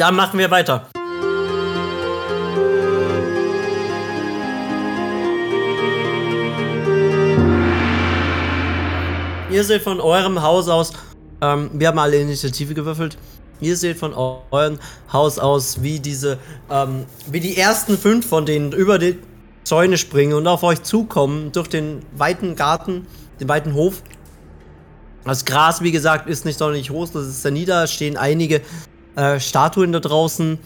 Dann machen wir weiter. Ihr seht von eurem Haus aus, ähm, wir haben alle Initiative gewürfelt. Ihr seht von eurem Haus aus, wie diese, ähm, wie die ersten fünf von denen über die Zäune springen und auf euch zukommen durch den weiten Garten, den weiten Hof. Das Gras, wie gesagt, ist nicht sonderlich hoch, das ist da nieder, stehen einige äh, Statuen da draußen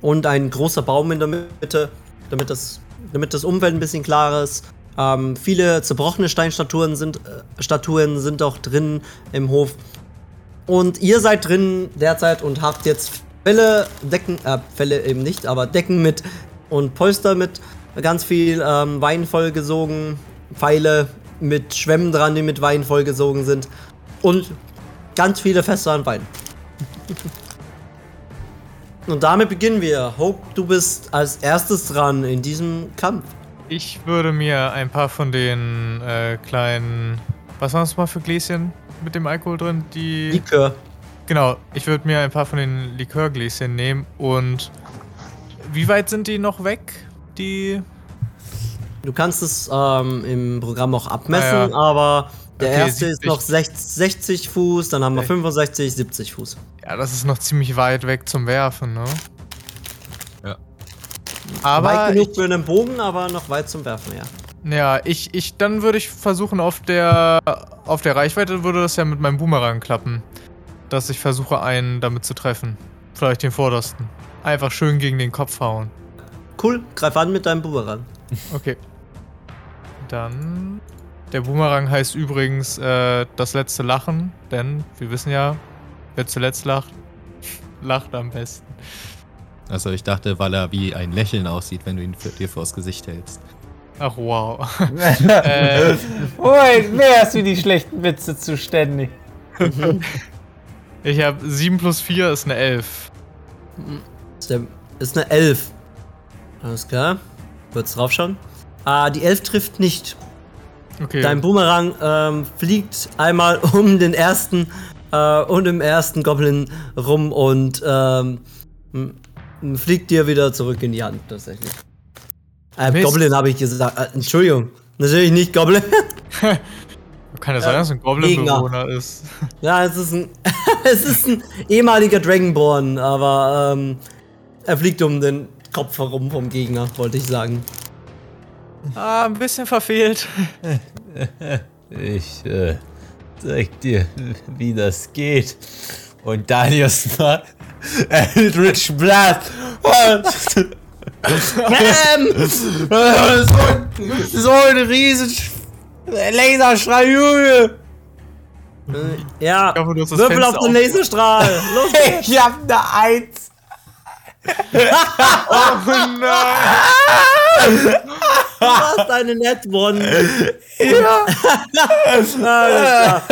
und ein großer Baum in der Mitte, damit das, damit das Umfeld ein bisschen klarer ist. Ähm, viele zerbrochene Steinstatuen sind, äh, Statuen sind auch drin im Hof. Und ihr seid drin derzeit und habt jetzt Fälle, Decken, äh, Fälle eben nicht, aber Decken mit und Polster mit ganz viel ähm, Wein vollgesogen, Pfeile mit Schwämmen dran, die mit Wein vollgesogen sind und ganz viele Fässer an Wein. und damit beginnen wir. Hope, du bist als erstes dran in diesem Kampf. Ich würde mir ein paar von den äh, kleinen. Was waren das mal für Gläschen mit dem Alkohol drin? Die. Likör. Genau, ich würde mir ein paar von den Likörgläschen nehmen und. Wie weit sind die noch weg? Die. Du kannst es ähm, im Programm auch abmessen, Ah, ja. aber der Okay, erste ist 70. noch 60, 60 Fuß, dann haben wir Okay. 65, 70 Fuß. Ja, das ist noch ziemlich weit weg zum Werfen, ne? Ja. Aber. weit genug ich, für einen Bogen, aber noch weit zum Werfen, ja. ja, ich, ich. Dann würde ich versuchen, auf der. Auf der Reichweite würde das ja mit meinem Boomerang klappen. Dass ich versuche, einen damit zu treffen. Vielleicht den vordersten. Einfach schön gegen den Kopf hauen. Cool, greif an mit deinem Boomerang. Okay. Dann. Der Boomerang heißt übrigens äh, das letzte Lachen, denn wir wissen ja, wer zuletzt lacht, lacht am besten. Also ich dachte, weil er wie ein Lächeln aussieht, wenn du ihn für, dir vors Gesicht hältst. Ach wow. äh, mehr hast du die schlechten Witze zuständig. ich habe 7 plus 4 ist eine 11. Ist, eine 11. Alles klar. Kurz draufschauen. Ah, die 11 trifft nicht. Okay. Dein Boomerang ähm, fliegt einmal um den ersten äh, und im ersten Goblin rum und ähm, fliegt dir wieder zurück in die Hand tatsächlich. Äh, Mist. Goblin habe ich gesagt. Äh, Entschuldigung. Natürlich nicht Goblin. Kann ja sein, dass ein Goblin-Bewohner ist. ja, es ist ein, es ist ein ehemaliger Dragonborn, aber ähm, er fliegt um den Kopf herum vom Gegner, wollte ich sagen. Ah, ein bisschen verfehlt. Ich äh, zeig dir, wie das geht. Und Danius mal Eldritch Blast. So, ein- so ein riesen Laserstrahl, Junge. Ja, hoffe, du hast das Würfel Fenster auf den Laserstrahl. Los geht's. Ich hab ne Eins. Du hast eine Net One. Ja. Alles klar.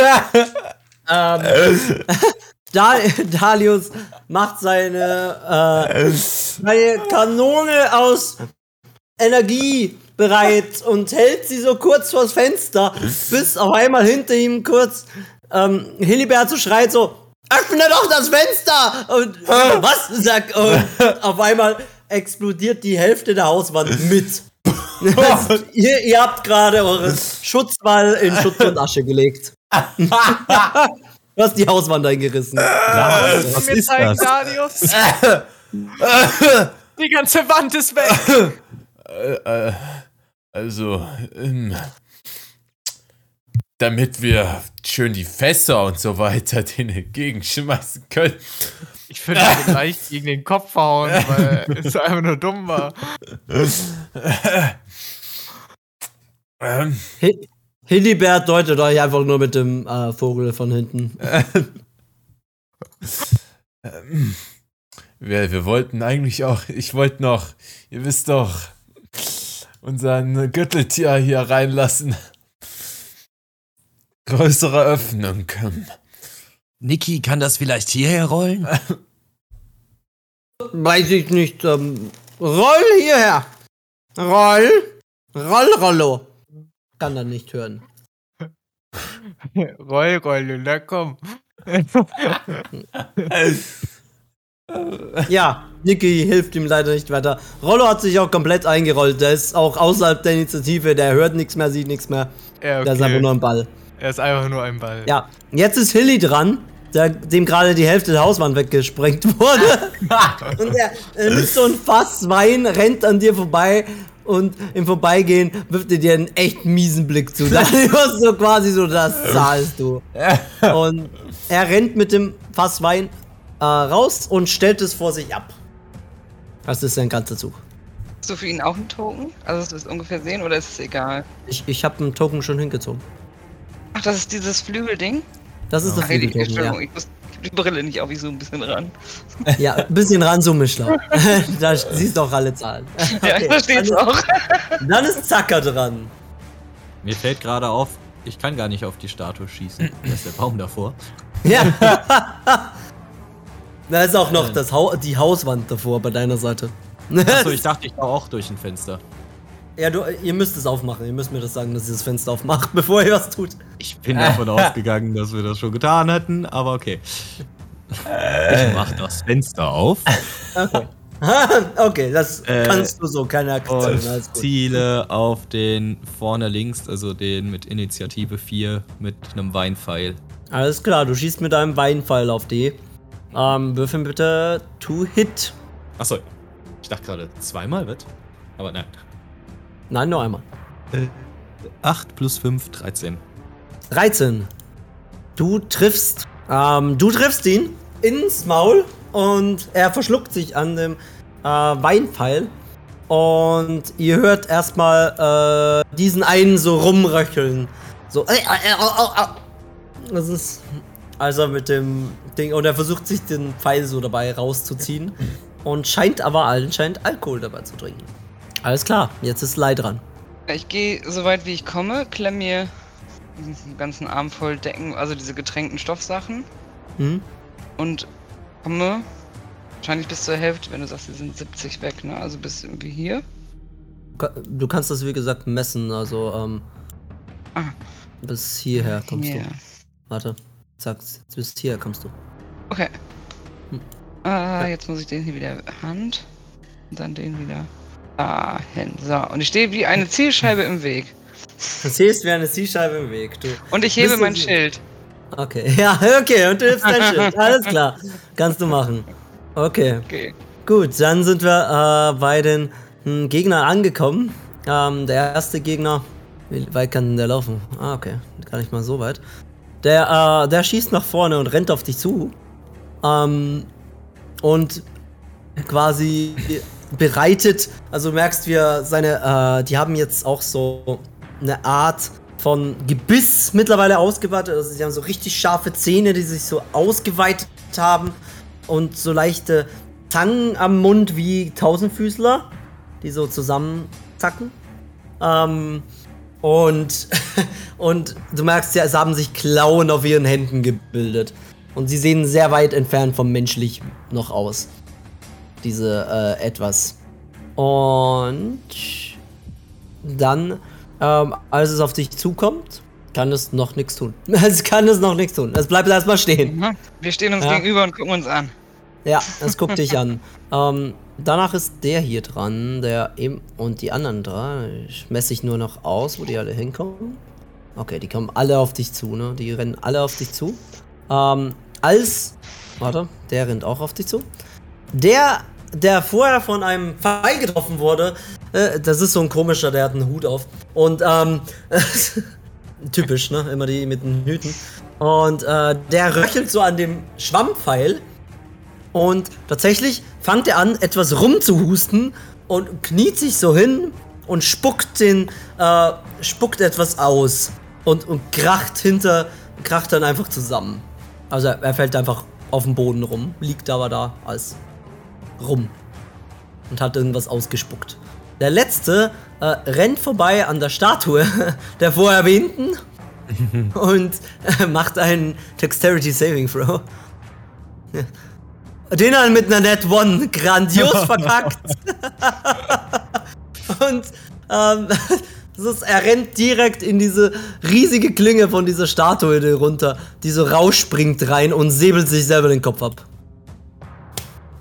ähm, da Dalius macht seine, äh, seine Kanone aus Energie bereit und hält sie so kurz vors Fenster, bis auf einmal hinter ihm kurz ähm, Hilibert so schreit so, öffne doch das Fenster! Und was? Sagt, und auf einmal explodiert die Hälfte der Hauswand mit. ihr, ihr habt gerade euren Schutzwall in Schutt und Asche gelegt. du hast die Hauswand eingerissen. Was Mir ist zeigen, das? Darius. Die ganze Wand ist weg. Also, ähm, damit wir schön die Fässer und so weiter denen entgegenschmeißen können. Ich würde ihn gleich gegen den Kopf hauen, weil es einfach nur dumm war. Ähm, Hi- Hilibert deutet euch einfach nur mit dem äh, Vogel von hinten. ähm, wir, wir wollten eigentlich auch, ich wollte noch, ihr wisst doch, unseren Gürteltier hier reinlassen. Größere Öffnung. Niki, kann das vielleicht hierher rollen? Weiß ich nicht. Ähm, roll hierher. Roll. Roll, Rollo. Kann er nicht hören. Roll, roll, na komm. Ja, Niki hilft ihm leider nicht weiter. Rollo hat sich auch komplett eingerollt. Der ist auch außerhalb der Initiative. Der hört nichts mehr, sieht nichts mehr. Ja, Der ist einfach nur ein Ball. Er ist einfach nur ein Ball. Ja, jetzt ist Hilly dran, der, dem gerade die Hälfte der Hauswand weggesprengt wurde. und er, er nimmt so ein Fass Wein, rennt an dir vorbei und im Vorbeigehen wirft er dir einen echt miesen Blick zu. Dann hörst du so quasi so, das zahlst du. Und er rennt mit dem Fass Wein äh, raus und stellt es vor sich ab. Das ist sein ganzer Zug. Hast du für ihn auch einen Token? Also, dass wir es ungefähr sehen oder ist es egal? Ich, ich habe einen Token schon hingezogen. Ach, das ist dieses Flügelding? Das ist das Ach, die, Flügeltoken, ja. Ich hab die Brille nicht auf, ich so ein bisschen ran. Ja, ein bisschen ranzoomen, schlau. da siehst du auch alle Zahlen. Ja, ich verstehe dann, es auch. dann ist Zacker dran. Mir fällt gerade auf, ich kann gar nicht auf die Statue schießen. Da ist der Baum davor. Ja. da ist auch noch das Hau die Hauswand davor bei deiner Seite. Achso, ich dachte, ich war auch durch ein Fenster. Ja, du, ihr müsst es aufmachen. Ihr müsst mir das sagen, dass ihr das Fenster aufmacht, bevor ihr was tut. Ich bin davon ausgegangen, dass wir das schon getan hätten, aber okay. Ich mach das Fenster auf Okay. okay, das Äh, kannst du so, keine Aktion. ziele auf den vorne links, also den mit Initiative 4 mit einem Weinpfeil. Alles klar, du schießt mit einem Weinpfeil auf die. Ähm, würfeln bitte to hit. Achso, ich dachte gerade zweimal wird. Aber nein. Nein, nur einmal. 8 plus 5, 13. 13. Du triffst. Ähm, du triffst ihn ins Maul und er verschluckt sich an dem äh, Weinpfeil. Und ihr hört erstmal äh, diesen einen so rumröcheln. So. Äh, äh, äh, au, au, au. Das ist. Also mit dem Ding. Und er versucht sich den Pfeil so dabei rauszuziehen. Und scheint aber anscheinend Alkohol dabei zu trinken. Alles klar, jetzt ist Lei dran. Ich gehe so weit wie ich komme, klemm mir diesen ganzen Arm voll Decken, also diese getränkten Stoffsachen Hm? und komme wahrscheinlich bis zur Hälfte, wenn du sagst, wir sind 70 weg, ne? Also bis irgendwie hier. Du kannst das wie gesagt messen, also ähm, Ah. bis hierher kommst Hier. du. Warte, zack, bis hierher kommst du. Okay. Hm. Ah, jetzt muss ich den hier wieder Hand und dann den wieder dahin. So, und ich stehe wie eine Zielscheibe im Weg. Du siehst wie eine Zielscheibe im Weg, du. Und ich hebe mein Schild. Okay, ja, okay, und du hilfst dein Schild. Alles klar. Kannst du machen. Okay. Okay. Gut, dann sind wir äh, bei den hm, Gegnern angekommen. Ähm, der erste Gegner. Wie weit kann denn der laufen? Ah, okay. Gar nicht mal so weit. Der, äh, der schießt nach vorne und rennt auf dich zu. Ähm, und quasi bereitet, also merkst, wie er seine, äh, die haben jetzt auch so eine Art von Gebiss mittlerweile ausgeweitet. Also sie haben so richtig scharfe Zähne, die sich so ausgeweitet haben und so leichte Zangen am Mund wie Tausendfüßler, die so zusammenzacken. Ähm, und, und du merkst ja, es haben sich Klauen auf ihren Händen gebildet. Und sie sehen sehr weit entfernt vom menschlich noch aus. Diese äh, etwas. Und dann, ähm, als es auf dich zukommt, kann es noch nichts tun. Es kann es noch nichts tun. Es bleibt erstmal stehen. Mhm. Wir stehen uns Ja. gegenüber und gucken uns an. Ja, es guckt dich an. Ähm, danach ist der hier dran, der eben und die anderen drei. Ich messe ich nur noch aus, wo die alle hinkommen. Okay, die kommen alle auf dich zu, ne? Die rennen alle auf dich zu. Ähm, als. Warte, der rennt auch auf dich zu. Der, der vorher von einem Pfeil getroffen wurde, äh, das ist so ein komischer, der hat einen Hut auf. Und, ähm, typisch, ne? Immer die mit den Hüten. Und, äh, der röchelt so an dem Schwammpfeil. Und tatsächlich fängt er an, etwas rumzuhusten und kniet sich so hin und spuckt den, äh, spuckt etwas aus und, und kracht hinter, kracht dann einfach zusammen. Also er, er fällt einfach auf den Boden rum, liegt aber da als rum und hat irgendwas ausgespuckt. Der letzte äh, rennt vorbei an der Statue der vorher erwähnten und äh, macht einen Dexterity Saving Throw. Den dann mit einer Net One grandios verkackt. Und ähm, ist, er rennt direkt in diese riesige Klinge von dieser Statue runter, die so rausspringt rein und säbelt sich selber den Kopf ab.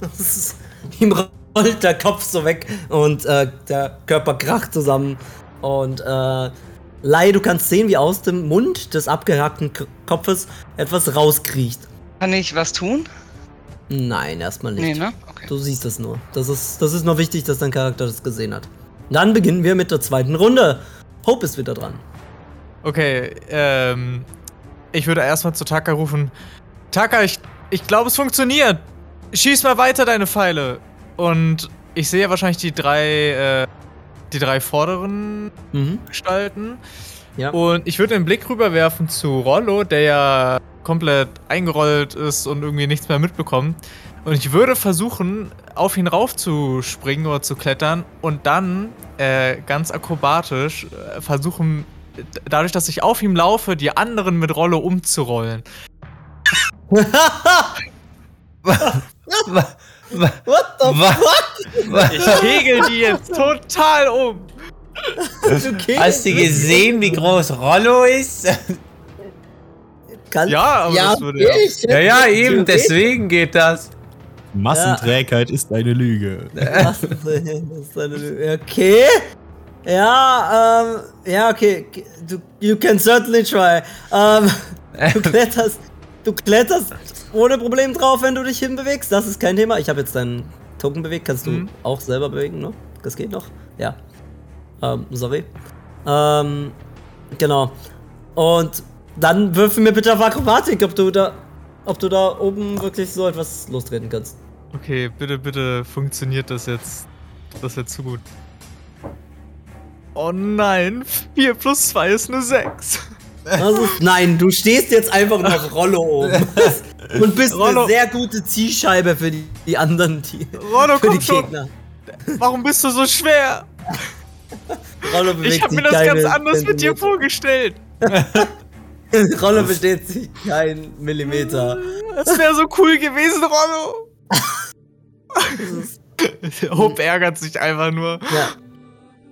Das ist, ihm rollt der Kopf so weg und äh, der Körper kracht zusammen. Und äh, Lai, du kannst sehen, wie aus dem Mund des abgehackten K Kopfes etwas rauskriecht. Kann ich was tun? Nein, erstmal nicht. Nee, ne? Okay. Du siehst es nur. Das ist, das ist nur wichtig, dass dein Charakter das gesehen hat. Dann beginnen wir mit der zweiten Runde. Hope ist wieder dran. Okay, ähm. Ich würde erstmal zu Taka rufen. Taka, ich, ich glaube, es funktioniert. Schieß mal weiter deine Pfeile. Und ich sehe ja wahrscheinlich die drei, äh, die drei vorderen Mhm. Gestalten. Ja. Und ich würde den Blick rüberwerfen zu Rollo, der ja komplett eingerollt ist und irgendwie nichts mehr mitbekommt. Und ich würde versuchen, auf ihn raufzuspringen oder zu klettern und dann äh, ganz akrobatisch äh, versuchen, dadurch, dass ich auf ihm laufe, die anderen mit Rollo umzurollen. What the fuck? Ich kegel die jetzt total um. Okay. Hast du gesehen, wie groß Rollo ist? Kann, Ja, aber das würde ja- ich- Ja, ja, eben, Okay. deswegen geht das. Massenträgheit ist eine Lüge. Das ist eine Lüge. Okay. Ja, ähm, ja, okay. Du, you can certainly try. Ähm, du kletterst, du kletterst ohne Problem drauf, wenn du dich hinbewegst. Das ist kein Thema. Ich habe jetzt deinen Token bewegt. Kannst du Mhm. auch selber bewegen, ne? Das geht noch? Ja. Ähm, sorry. Ähm, genau. Und dann würfel mir bitte auf Akrobatik, ob du da, ob du da oben wirklich so etwas lostreten kannst. Okay, bitte, bitte funktioniert das jetzt. Das ist jetzt zu gut. Oh nein, 4 plus 2 ist eine 6. Ist, nein, du stehst jetzt einfach noch Rollo oben. Und bist Rollo. eine sehr gute Zielscheibe für die, die anderen die, Rollo, für die komm schon. Gegner. Warum bist du so schwer? Rollo bewegt Ich habe mir das ganz anders mit dir vorgestellt. Rollo besteht sich kein Millimeter. Das wäre so cool gewesen, Rollo. Hope ärgert sich einfach nur. Ja.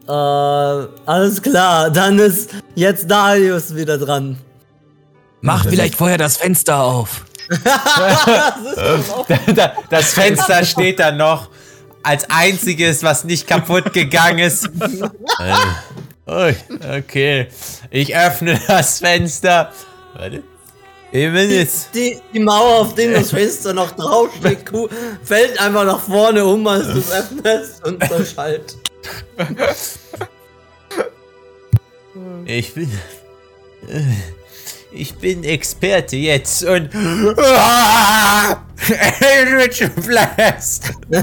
Äh, alles klar, dann ist jetzt Darius wieder dran. Mach vielleicht vorher das Fenster auf. Da- Das Fenster steht da noch als einziges, was nicht kaputt gegangen ist. Okay, ich öffne das Fenster. Warte. Eben jetzt. Die, die Mauer, auf der das Fenster noch draufsteht, Kuh, fällt einfach nach vorne um, als du es öffnest und zerschallt. Ich bin. Ich bin Experte jetzt und. Eldritch Blast!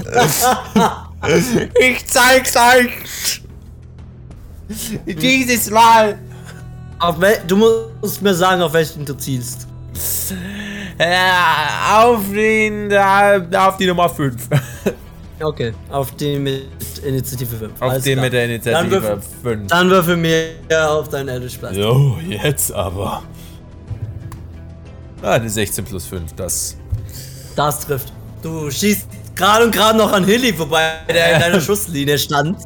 Ich zeig's euch! Dieses Mal! Du musst mir sagen, auf welchen du zielst. Ja, auf den. Auf die Nummer 5. Okay, auf den mit Initiative 5. Auf Alles den klar. mit der Dann Initiative würfel, 5. dann würfel mir auf deinen Eldritch Blast. So, jetzt aber. Ah, eine 16 plus 5, das. Das trifft. Du schießt gerade und gerade noch an Hilly vorbei, der in deiner Schusslinie stand.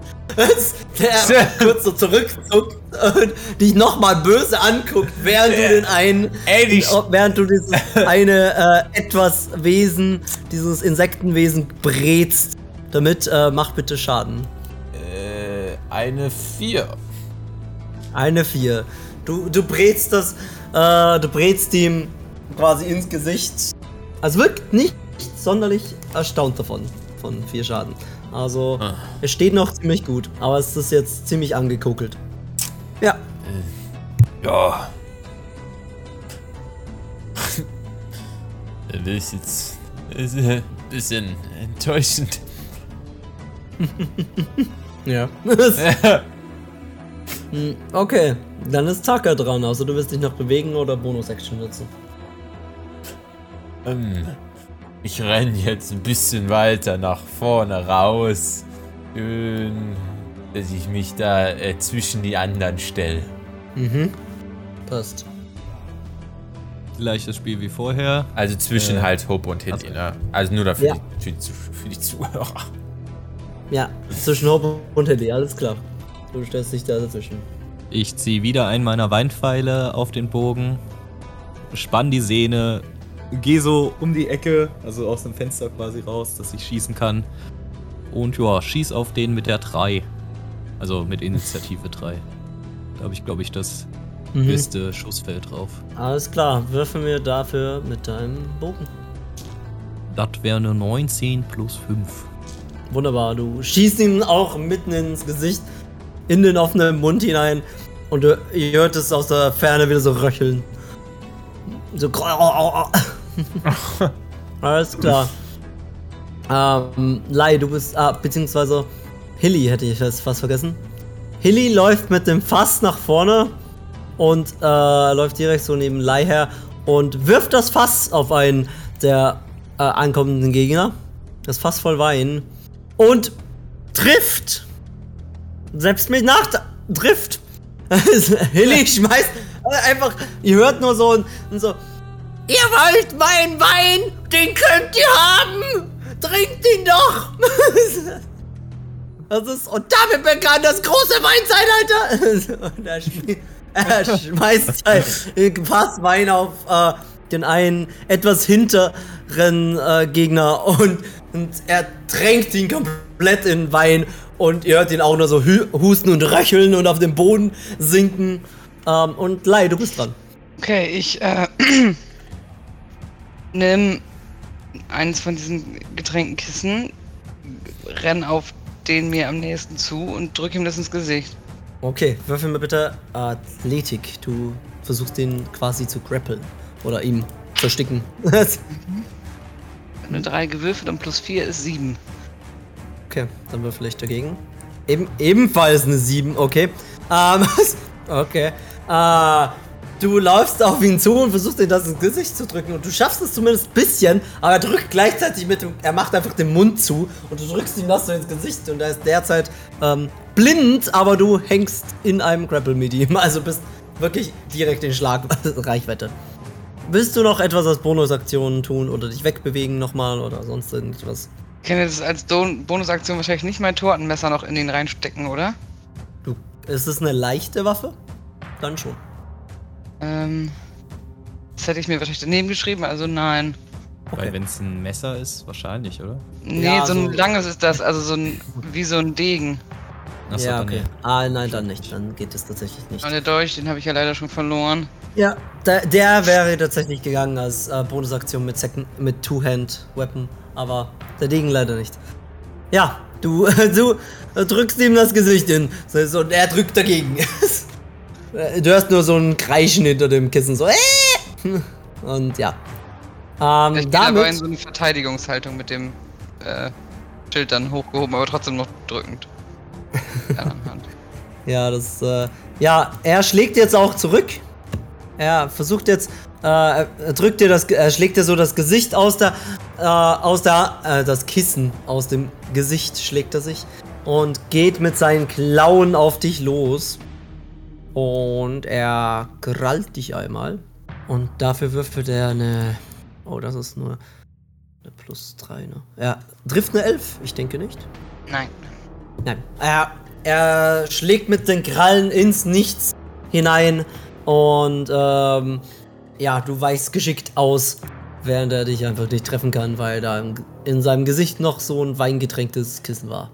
der kurz so zurückzuckt und dich nochmal böse anguckt, während du den einen, Ey, während du dieses eine äh, etwas Wesen, dieses Insektenwesen brätst. Damit äh, mach bitte Schaden. Äh, eine 4. Eine 4. Du, du brätst das, äh, du brätst ihm quasi ins Gesicht. Also wirkt nicht sonderlich erstaunt davon, von 4 Schaden. Also, es steht noch ziemlich gut, aber es ist jetzt ziemlich angekokelt. Ja, Ja. Das ist jetzt ist ein bisschen enttäuschend. ja. Hm, okay, dann ist Taka dran. Also, du wirst dich noch bewegen oder Bonus-Action nutzen. Ähm, ich renn jetzt ein bisschen weiter nach vorne raus. Schön, dass ich mich da äh, zwischen die anderen stelle. Mhm. Passt. Gleiches Spiel wie vorher. Also zwischen Äh, halt Hope und Hitty, ne? Also nur dafür Ja. die, für, die, Zu- für die Zuhörer. Ja, zwischen Hope und Hilly, alles klar. Du stellst dich da dazwischen. Ich ziehe wieder einen meiner Weinpfeile auf den Bogen, spann die Sehne gehe so um die Ecke, also aus dem Fenster quasi raus, dass ich schießen kann. Und ja, schieß auf den mit der 3. Also mit Initiative 3. Da habe ich, glaube ich, das Mhm. beste Schussfeld drauf. Alles klar, würfel mir dafür mit deinem Bogen. Das wäre eine 19 plus 5. Wunderbar, du schießt ihn auch mitten ins Gesicht, in den offenen Mund hinein und du ihr hört es aus der Ferne wieder so röcheln. So. Alles klar. Ähm, Lai, du bist. Ah, beziehungsweise Hilly hätte ich jetzt fast vergessen. Hilly läuft mit dem Fass nach vorne und äh, läuft direkt so neben Lai her und wirft das Fass auf einen der äh, ankommenden Gegner. Das Fass voll Wein. Und trifft! Selbst mich nach trifft! Hilly schmeißt einfach, ihr hört nur so und so. Ihr wollt meinen Wein? Den könnt ihr haben! Trinkt ihn doch! Das ist und damit begann das große Weinzeitalter! Und er, schmi- er schmeißt ein Fass Wein auf äh, den einen etwas hinteren äh, Gegner und, und er tränkt ihn komplett in Wein und ihr hört ihn auch nur so husten und röcheln und auf den Boden sinken. Ähm, und Lai, du bist dran. Okay, ich äh, nimm eines von diesen Getränkenkissen, renn auf den mir am nächsten zu und drück ihm das ins Gesicht. Okay, würfel mir bitte Athletik. Du versuchst den quasi zu grappeln. Oder ihm zu ersticken. Eine 3 gewürfelt und plus 4 ist 7. okay, dann würfel ich dagegen. Eben, ebenfalls eine 7, okay. Ähm, okay. Äh, du läufst auf ihn zu und versuchst ihn das ins Gesicht zu drücken. Und du schaffst es zumindest ein bisschen, aber er drückt gleichzeitig mit dem. Er macht einfach den Mund zu und du drückst ihm das so ins Gesicht. Und er ist derzeit ähm, blind, aber du hängst in einem Grapple-Medium. Also bist wirklich direkt in Schlagreichweite. Willst du noch etwas als Bonusaktion tun oder dich wegbewegen nochmal oder sonst irgendwas? Ich kann jetzt als Don Bonusaktion wahrscheinlich nicht mein Tortenmesser noch in den reinstecken, oder? Du, ist es eine leichte Waffe? Dann schon. Ähm, das hätte ich mir wahrscheinlich daneben geschrieben, also nein. Weil wenn es ein Messer ist, wahrscheinlich, oder? Nee, Ja, so ein so- langes ist das, also so ein, wie so ein Degen. Achso, ja, okay. Ah, nein, dann nicht. Dann geht es tatsächlich nicht. Und der Dolch, den habe ich ja leider schon verloren. Ja, der, der wäre tatsächlich gegangen als äh, Bonusaktion mit, Second, mit Two-Hand-Weapon, aber der Degen leider nicht. Ja, du, du drückst ihm das Gesicht in so- und er drückt dagegen. du hörst nur so ein Kreischen hinter dem Kissen, so äh! Und ja. Ähm, Ich bin aber in so eine Verteidigungshaltung mit dem äh, Schild dann hochgehoben, aber trotzdem noch drückend. Ja, das, äh, ja, er schlägt jetzt auch zurück. Er versucht jetzt, äh, er drückt dir das, er schlägt dir so das Gesicht aus der, äh, aus der, äh, das Kissen aus dem Gesicht schlägt er sich und geht mit seinen Klauen auf dich los. Und er krallt dich einmal. Und dafür würfelt er eine, oh, das ist nur eine plus 3, ne? Er trifft eine 11, ich denke nicht. Nein. Nein. Er, er schlägt mit den Krallen ins Nichts hinein und ähm, ja, du weichst geschickt aus, während er dich einfach nicht treffen kann, weil da in seinem Gesicht noch so ein weingetränktes Kissen war.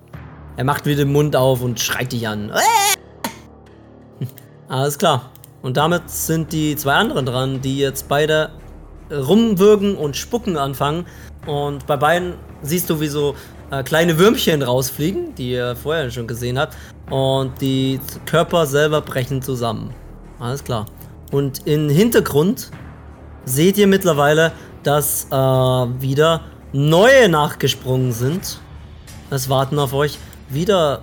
Er macht wieder den Mund auf und schreit dich an. Alles klar. Und damit sind die zwei anderen dran, die jetzt beide rumwürgen und spucken anfangen. Und bei beiden siehst du, wie so äh, kleine Würmchen rausfliegen, die ihr vorher schon gesehen habt. Und die Körper selber brechen zusammen. Alles klar. Und im Hintergrund seht ihr mittlerweile, dass äh, wieder neue nachgesprungen sind. Es warten auf euch wieder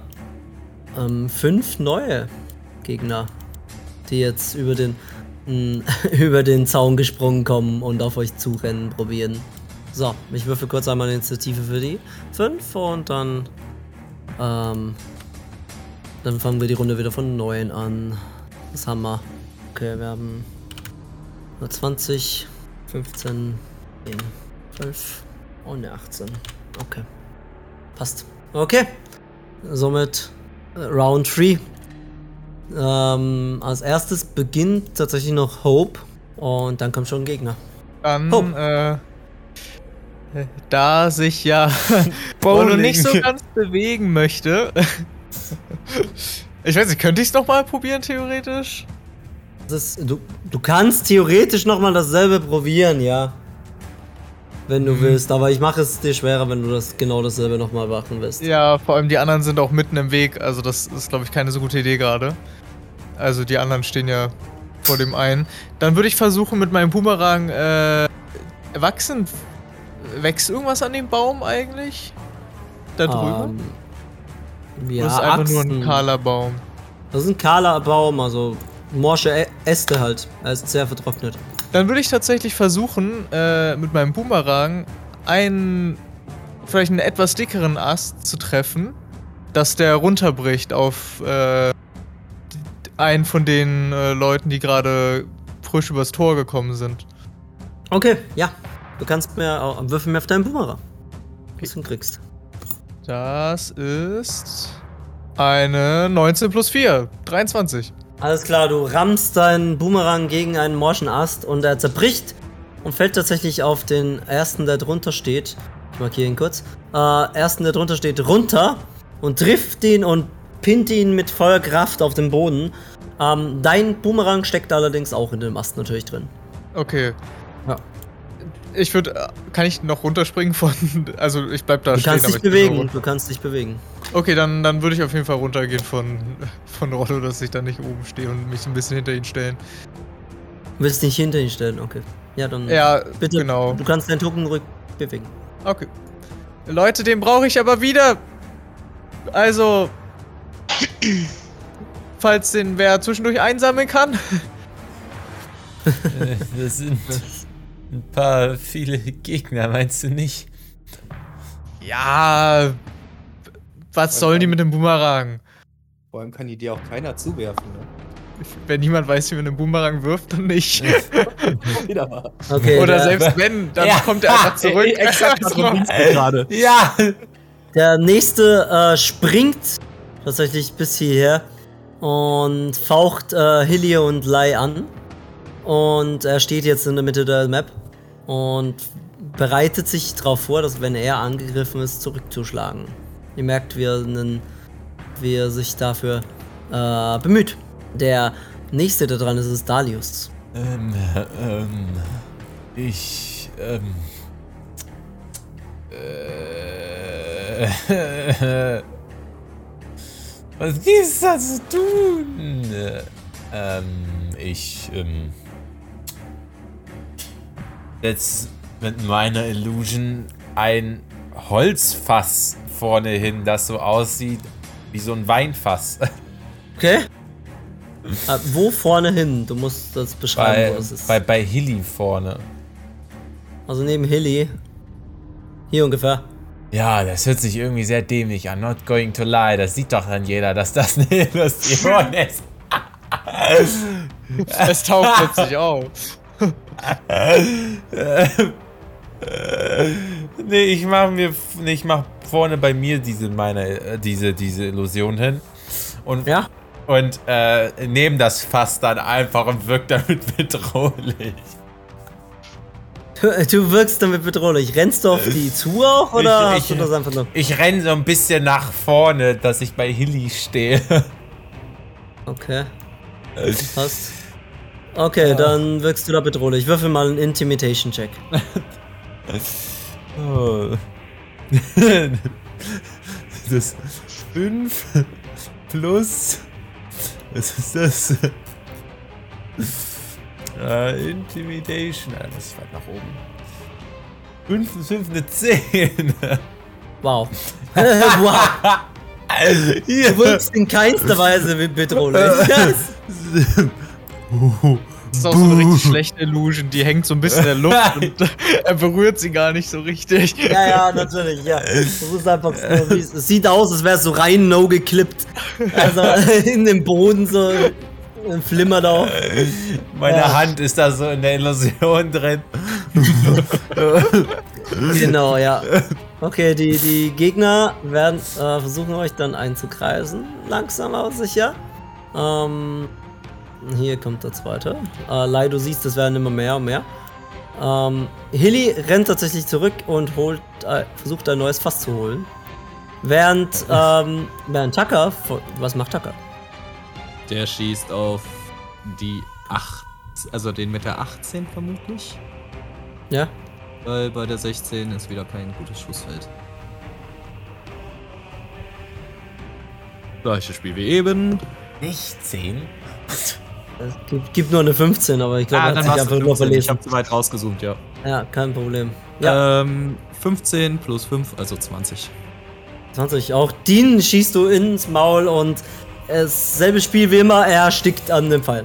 ähm, fünf neue Gegner, die jetzt über den mh, über den Zaun gesprungen kommen und auf euch zurennen probieren. So, ich würfel kurz einmal eine Initiative für die fünf und dann ähm, dann fangen wir die Runde wieder von neun an. Was haben wir? Okay, wir haben 20, 15, 10, 12 und eine 18. Okay. Passt. Okay. Somit äh, Round 3. Ähm, als erstes beginnt tatsächlich noch Hope und dann kommt schon ein Gegner. Dann, Oh. äh, da sich ja Bono nicht so ganz bewegen möchte. ich weiß nicht, könnte ich es nochmal probieren, theoretisch? Ist, du, du kannst theoretisch nochmal dasselbe probieren, ja. Wenn Mhm. du willst, aber ich mache es dir schwerer, wenn du das genau dasselbe nochmal machen willst. Ja, vor allem die anderen sind auch mitten im Weg, also das ist, glaube ich, keine so gute Idee gerade. Also die anderen stehen ja vor dem einen. Dann würde ich versuchen, mit meinem Boomerang, äh, wachsen. Wächst irgendwas an dem Baum eigentlich? Da drüber? Ähm, ja, Oder ist einfach nur ein Achsen. kahler Baum? Das ist ein kahler Baum, also morsche Ä- Äste halt. Er ist sehr vertrocknet. Dann würde ich tatsächlich versuchen, äh, mit meinem Boomerang einen, vielleicht einen etwas dickeren Ast zu treffen, dass der runterbricht auf äh, einen von den äh, Leuten, die gerade frisch übers Tor gekommen sind. Okay, ja. Du kannst mir auch würfel mir auf deinen Boomerang. Was du kriegst. Das ist eine 19 plus 4, 23. Alles klar, du rammst deinen Boomerang gegen einen morschen Ast und er zerbricht und fällt tatsächlich auf den ersten, der drunter steht. Ich markiere ihn kurz. Äh, ersten, der drunter steht, runter und trifft ihn und pinnt ihn mit voller Kraft auf den Boden. Ähm, dein Boomerang steckt allerdings auch in dem Ast natürlich drin. Okay. Ja. Ich würde, kann ich noch runterspringen von, also ich bleib da Du stehen. kannst dich bewegen, du kannst dich bewegen. Okay, dann, dann würde ich auf jeden Fall runtergehen von, von Rollo, dass ich da nicht oben stehe und mich ein bisschen hinter ihn stellen. Willst nicht hinter ihn stellen, okay. Ja, dann Ja, bitte. genau. Du kannst deinen Token ruhig bewegen. Okay. Leute, den brauche ich aber wieder. Also, falls den wer zwischendurch einsammeln kann. Äh, Das sind ein paar viele Gegner, meinst du nicht? Ja, was sollen die mit dem Boomerang? Vor allem kann die dir auch keiner zuwerfen, ne? Wenn niemand weiß, wie man einen Boomerang wirft, dann nicht. Wieder mal. Okay, Oder der, selbst wenn, dann Ja. kommt er einfach zurück. Exakt, darum ging's mir gerade. Ja! der nächste äh, springt tatsächlich bis hierher und faucht äh, Hilly und Lai an. Und er steht jetzt in der Mitte der Map und bereitet sich darauf vor, dass wenn er angegriffen ist, zurückzuschlagen. Ihr merkt, wie er, einen, wie er sich dafür äh, bemüht. Der nächste, der dran ist, ist Dalius. Ähm, ähm, ich, ähm, äh, was gibt's da zu tun? Ähm, ich, ähm, setz mit meiner Illusion ein Holzfass vorne hin, das so aussieht wie so ein Weinfass. Okay? äh, wo vorne hin? Du musst das beschreiben, Bei, wo es ist. bei, bei Hilly vorne. also neben Hilly. Hier ungefähr. Ja, das hört sich irgendwie sehr dämlich an. Not going to lie. Das sieht doch dann jeder, dass das eine Illusion ist. es taucht plötzlich auf. nee, ich mach mir, nee, ich mach vorne bei mir diese meine, äh, diese, diese Illusion hin. Und, Ja? und äh, nehme das Fass dann einfach und wirkt damit bedrohlich. Du, du wirkst damit bedrohlich. Rennst du auf die zu auch oder Ich- hast du das einfach nur? Ich renn so ein bisschen nach vorne, dass ich bei Hilly stehe. Okay. Passt. Okay, dann wirkst du da bedrohlich. Würfel mal einen Intimidation-Check. Oh. das 5 plus. Was ist das? Äh, Intimidation. Ah, das ist weit nach oben. 5 plus 5 eine 10. Wow. wow. Du wirkst in keinster Weise bedrohlich. Das ist auch so eine richtig schlechte Illusion. Die hängt so ein bisschen in der Luft und er berührt sie gar nicht so richtig. ja, ja, natürlich, ja. Das ist einfach so, es, sieht aus, als wäre es so rein no geklippt. Also in dem Boden so äh, flimmert auch. Meine Ja. Hand ist da so in der Illusion drin. Genau, ja. Okay, die, die Gegner werden äh, versuchen euch dann einzukreisen. Langsam aber sicher. Ähm, hier kommt der zweite. Äh, Lai, du siehst, es werden immer mehr und mehr. Ähm, Hilly rennt tatsächlich zurück und holt, äh, versucht ein neues Fass zu holen. Während, ähm, während Tucker, was macht Tucker? Der schießt auf die 8, also den mit der 18 vermutlich. Ja? Weil bei der 16 ist wieder kein gutes Schussfeld. Gleiches Spiel wie eben. Nicht 10? Es gibt, gibt nur eine 15, aber ich glaube, Ah, er hat sich einfach nur Ich verlesen. habe zu weit rausgezoomt, ja. Ja, kein Problem. Ja, Ähm, 15 plus 5, also 20. 20. Auch den schießt du ins Maul und es selbe Spiel wie immer, er stickt an dem Pfeil.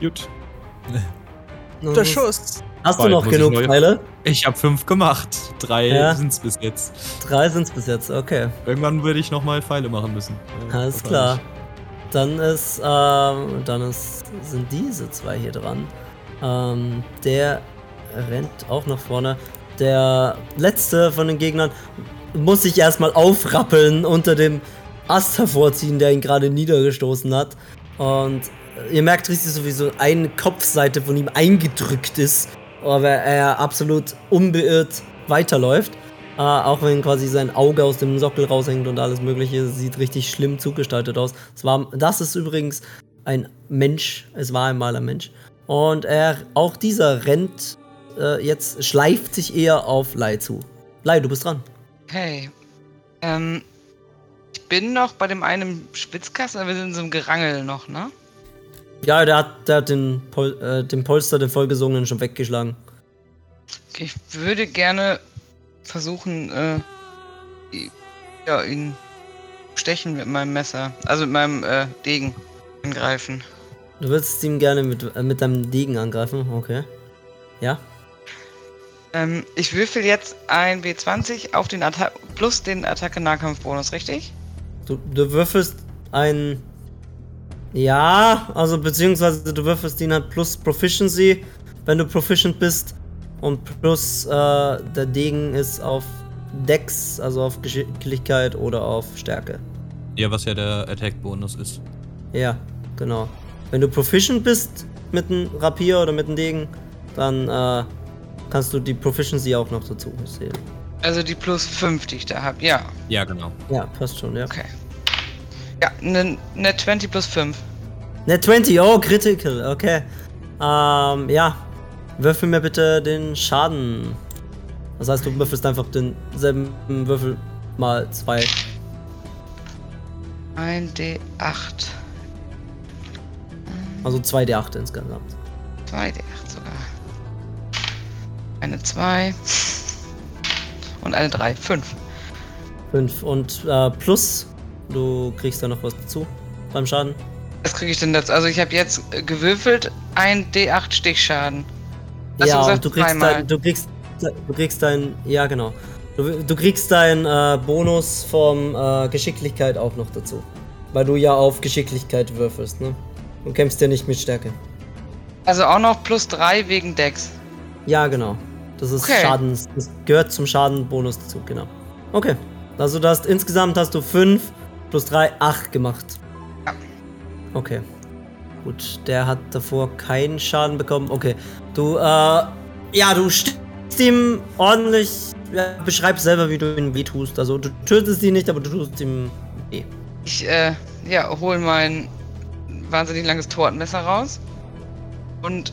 Gut. Der Schuss. Hast du Bald noch muss ich genug neue- Pfeile? Ich habe 5 gemacht. Drei Ja. sind's bis jetzt. Drei sind's bis jetzt, okay. Irgendwann würde ich nochmal Pfeile machen müssen. Alles klar. Dann ist, ähm, dann ist, sind diese zwei hier dran. Ähm, der rennt auch nach vorne. Der letzte von den Gegnern muss sich erstmal aufrappeln unter dem Ast hervorziehen, der ihn gerade niedergestoßen hat. Und ihr merkt richtig so, wie so eine Kopfseite von ihm eingedrückt ist. Aber er absolut unbeirrt weiterläuft. Äh, auch wenn quasi sein Auge aus dem Sockel raushängt und alles mögliche, sieht richtig schlimm zugestaltet aus. Es war, das ist übrigens ein Mensch, es war einmal ein Mensch. Und er, auch dieser rennt äh, jetzt, schleift sich eher auf Lai zu. Lai, du bist dran. Okay. Ähm, ich bin noch bei dem einen Spitzkasten, aber wir sind in so einem Gerangel noch, ne? Ja, der hat, der hat den, Pol, äh, den Polster, den vollgesungenen, schon weggeschlagen. Okay, ich würde gerne versuchen, äh, ja, ihn stechen mit meinem Messer. Also mit meinem äh, Degen angreifen. Du würdest ihm gerne mit, äh, mit deinem Degen angreifen, okay. Ja? Ähm, ich würfel jetzt ein W20 auf den Atta plus den Attacke-Nahkampf-Bonus, richtig? Du, du würfelst ein. Ja, also beziehungsweise du würfelst ihn halt plus Proficiency, wenn du proficient bist. Und plus äh, der Degen ist auf Dex, also auf Geschicklichkeit oder auf Stärke. Ja, was ja der Attack-Bonus ist. Ja, genau. Wenn du proficient bist mit dem Rapier oder mit dem Degen, dann äh, kannst du die Proficiency auch noch dazu sehen. Also die plus 5, die ich da habe. Ja, Ja, genau. Ja, passt schon, ja. okay. Ja, ne, ne 20 plus 5. Net 20, oh, critical, okay. Ähm, ja. Würfel mir bitte den Schaden. Das heißt, du würfelst einfach denselben Würfel mal zwei. Ein D8. Also 2d8 insgesamt. 2 D8 sogar. Eine 2. Und eine 3. 5. 5 und äh, plus, du kriegst da noch was dazu beim Schaden. Was kriege ich denn dazu? Also ich habe jetzt gewürfelt ein D8 Stichschaden. Hast ja, und du kriegst, dein, du kriegst, du kriegst dein, ja genau. Du, du kriegst deinen äh, Bonus vom äh, Geschicklichkeit auch noch dazu. Weil du ja auf Geschicklichkeit würfelst, ne? Du kämpfst ja nicht mit Stärke. Also auch noch plus 3 wegen Dex. Ja, genau. Das ist Okay. Schadens. Das gehört zum Schadenbonus dazu, genau. Okay. Also du hast insgesamt hast du 5 plus 3, 8 gemacht. Ja. Okay. Gut, der hat davor keinen Schaden bekommen. Okay. Du, äh, ja, du stichst ihm ordentlich. Ja, beschreib selber, wie du ihn wehtust. Also du tötest ihn nicht, aber du tust ihm weh. Ich, äh, ja, hol mein wahnsinnig langes Tortenmesser raus und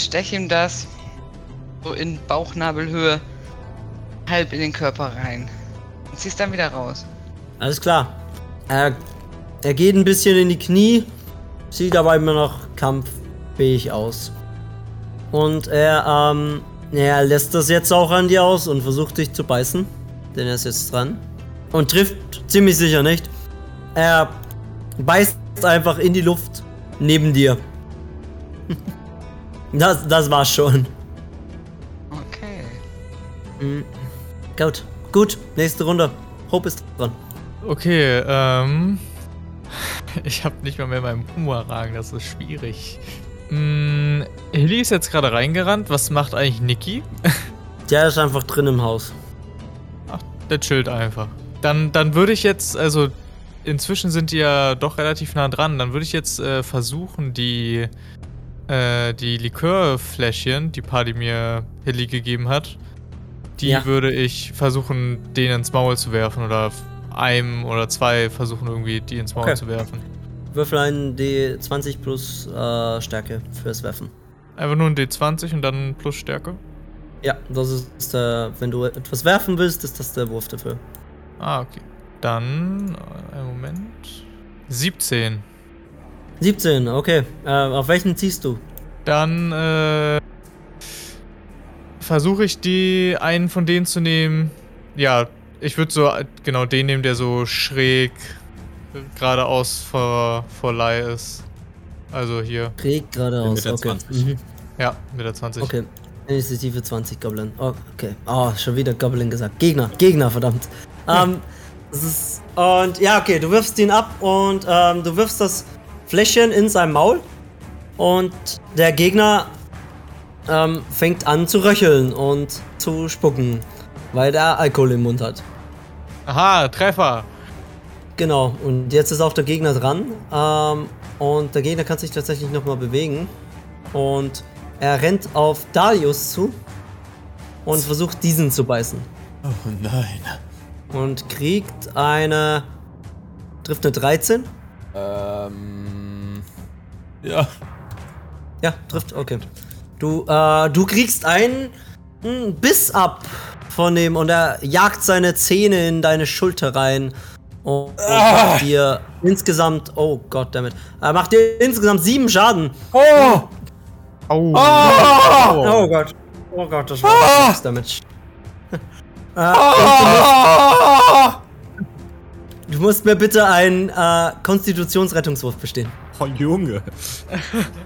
steche ihm das so in Bauchnabelhöhe halb in den Körper rein. Und zieh's dann wieder raus. Alles klar. Er, er geht ein bisschen in die Knie, sieht aber immer noch kampffähig aus. Und er, ähm, er lässt das jetzt auch an dir aus und versucht dich zu beißen. Denn er ist jetzt dran. Und trifft ziemlich sicher nicht. Er beißt einfach in die Luft neben dir. Das, das war's schon. Okay. Mhm. Gut. Gut, nächste Runde. Hope ist dran. Okay, ähm. Ich habe nicht mal mehr meinen Boomerang, das ist schwierig. Hm, Hilly ist jetzt gerade reingerannt. Was macht eigentlich Niki? Der ist einfach drin im Haus. Ach, der chillt einfach. Dann, dann würde ich jetzt, also inzwischen sind die ja doch relativ nah dran. Dann würde ich jetzt äh, versuchen, die äh, die Likörfläschchen, die Paddy mir Hilly gegeben hat, die Ja. würde ich versuchen, denen ins Maul zu werfen oder einem oder zwei versuchen irgendwie die ins Maul Okay. zu werfen. Würfel einen D20 plus äh, Stärke fürs Werfen. Einfach nur ein D20 und dann plus Stärke. Ja, das ist der, wenn du etwas werfen willst, ist das der Wurf dafür. Ah, okay. Dann, äh, einen Moment. 17. 17, okay. Äh, auf welchen ziehst du? Dann äh, versuche ich die einen von denen zu nehmen. Ja, ich würde so äh, genau den nehmen, der so schräg geradeaus vor, vor Lai ist. Also hier. Krieg geradeaus, Mit okay. 20. Mhm. Ja, mit der 20. Okay. Initiative 20 Goblin. Oh, okay. Oh, schon wieder Goblin gesagt. Gegner, Gegner, verdammt. Ähm, das ist. Und ja, okay, du wirfst ihn ab und ähm, du wirfst das Fläschchen in sein Maul. Und der Gegner ähm, fängt an zu röcheln und zu spucken, weil der Alkohol im Mund hat. Aha, Treffer. Genau, und jetzt ist auch der Gegner dran. Ähm, und der Gegner kann sich tatsächlich nochmal bewegen. Und er rennt auf Darius zu und versucht diesen zu beißen. Oh nein. Und kriegt eine. trifft eine 13. Ähm. Ja. Ja, trifft, okay. Du, äh, du kriegst einen mm, Biss ab von dem und er jagt seine Zähne in deine Schulter rein. Und, und macht dir insgesamt, oh Gott damit, er macht dir insgesamt sieben Schaden. Oh! Au. Oh Gott. Oh Gott, das war nichts damit. äh, Ah! du musst mir bitte einen äh, Konstitutionsrettungswurf bestehen. Oh, Junge.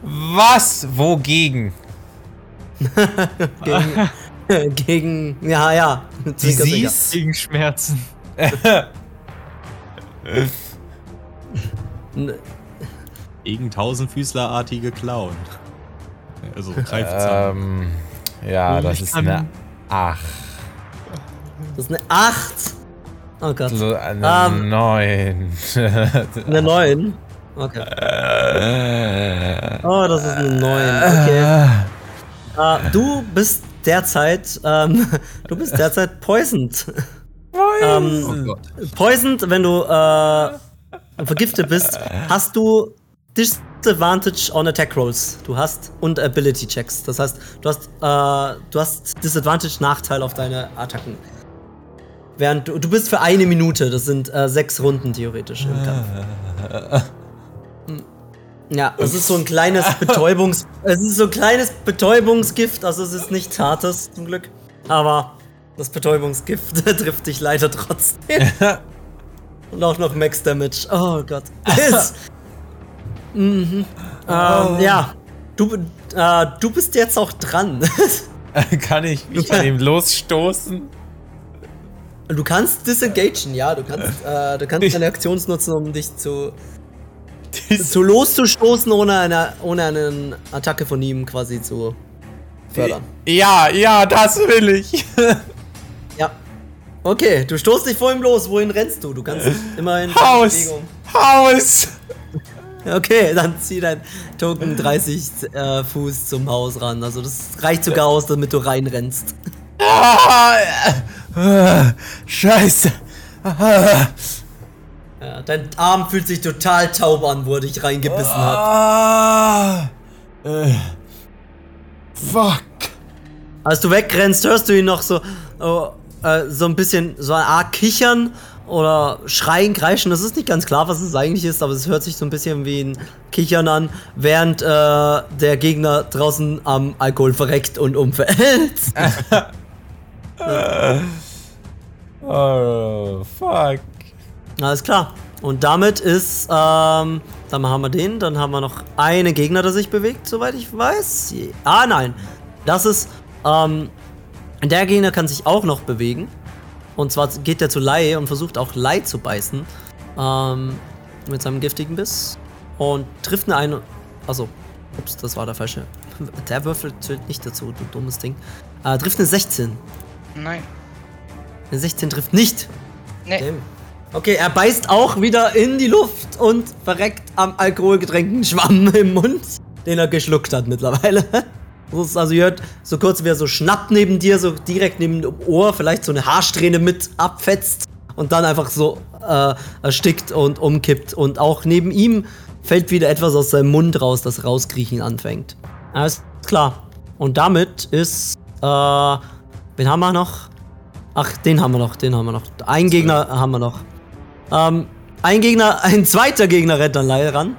Was? Wogegen? Gegen. gegen. Ja, ja. Disease? Gegen Schmerzen. Gegen Tausendfüßlerartige Clown. Also Greifzahn. Ähm. Ja, das Ich ist kann- eine 8. Das ist eine 8. Oh Gott. So eine Ähm. 9. Eine 9. Okay. Oh, das ist eine 9. Okay. Äh, du bist derzeit. Ähm, du bist derzeit poisoned. ähm, oh Gott. poisoned, wenn du äh, vergiftet bist, hast du Disadvantage on Attack Rolls. Du hast und Ability Checks. Das heißt, du hast, äh, du hast Disadvantage Nachteil auf deine Attacken. Während du, du bist für eine Minute, das sind äh, sechs Runden theoretisch im Kampf. Ja, es ist so ein kleines Betäubungs... es ist so ein kleines Betäubungsgift, also es ist nichts Hartes zum Glück. Aber das Betäubungsgift trifft dich leider trotzdem. Und auch noch Max Damage. Oh Gott. Ist, mhm. ähm, ja, du, äh, du bist jetzt auch dran. Kann ich mich von ihm losstoßen? du kannst disengagen, ja. Du kannst, äh, du kannst deine Aktion nutzen, um dich zu, zu loszustoßen, ohne eine, ohne eine Attacke von ihm quasi zu fördern. Ja, ja, das will ich. Ja. Okay, du stoßt dich vor ihm los. Wohin rennst du? Du kannst immerhin. Haus! Bewegung. Haus! Okay, dann zieh dein Token 30 äh, Fuß zum Haus ran. Also das reicht sogar aus, damit du reinrennst. Ah, äh, Scheiße. Ah, Ja, dein Arm fühlt sich total taub an, wo er dich reingebissen hat. ah, äh, fuck. Als du wegrennst, hörst du ihn noch so, oh, äh, so ein bisschen, so eine Art Kichern oder Schreien, Kreischen. Das ist nicht ganz klar, was es eigentlich ist, aber es hört sich so ein bisschen wie ein Kichern an, während äh, der Gegner draußen am Alkohol verreckt und umfällt. Oh, fuck. Alles klar. Und damit ist, ähm, dann haben wir den, dann haben wir noch einen Gegner, der sich bewegt, soweit ich weiß. Ah, nein. Das ist, ähm, der Gegner kann sich auch noch bewegen. Und zwar geht er zu Lai und versucht auch Lai zu beißen. Ähm, mit seinem giftigen Biss. Und trifft eine eine. Achso. Ups, das war der falsche. Der Würfel zählt nicht dazu, du dummes Ding. Äh, trifft eine 16. Nein. Eine 16 trifft nicht. Nee. Damn. Okay, er beißt auch wieder in die Luft und verreckt am alkoholgetränkten Schwamm im Mund. den er geschluckt hat mittlerweile. Also ihr hört so kurz, wie er so schnappt neben dir, so direkt neben dem Ohr, vielleicht so eine Haarsträhne mit abfetzt und dann einfach so äh, erstickt und umkippt. Und auch neben ihm fällt wieder etwas aus seinem Mund raus, das rauskriechen anfängt. Alles klar. Und damit ist, äh, wen haben wir noch? Ach, den haben wir noch, den haben wir noch. Ein Gegner haben wir noch. Ähm, ein Gegner, ein zweiter Gegner rennt dann leider ran.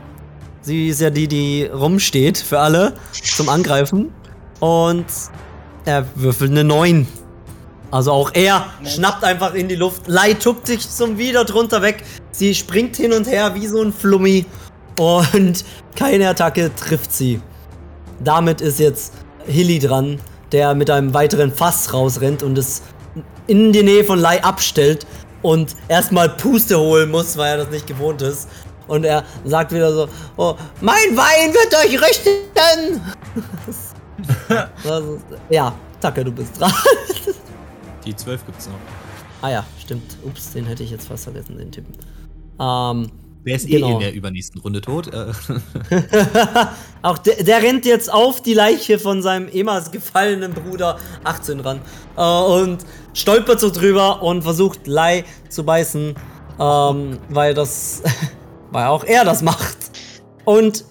Sie ist ja die, die rumsteht für alle zum Angreifen. Und er würfelt eine 9. Also auch er schnappt einfach in die Luft. Lai tuckt sich zum wieder drunter weg. Sie springt hin und her wie so ein Flummi. Und keine Attacke trifft sie. Damit ist jetzt Hilly dran, der mit einem weiteren Fass rausrennt und es in die Nähe von Lai abstellt und erstmal Puste holen muss, weil er das nicht gewohnt ist. Und er sagt wieder so, oh, mein Wein wird euch richten! ist, ja, Tacke, du bist dran. Die 12 gibt's noch. ah ja, stimmt. Ups, den hätte ich jetzt fast vergessen, den Typen. Ähm, Der ist eh Genau. in der übernächsten Runde tot. Äh, Auch der, der rennt jetzt auf die Leiche von seinem ehemals gefallenen Bruder 18 ran äh, und stolpert so drüber und versucht Lai zu beißen, ähm, weil das, weil auch er das macht. Und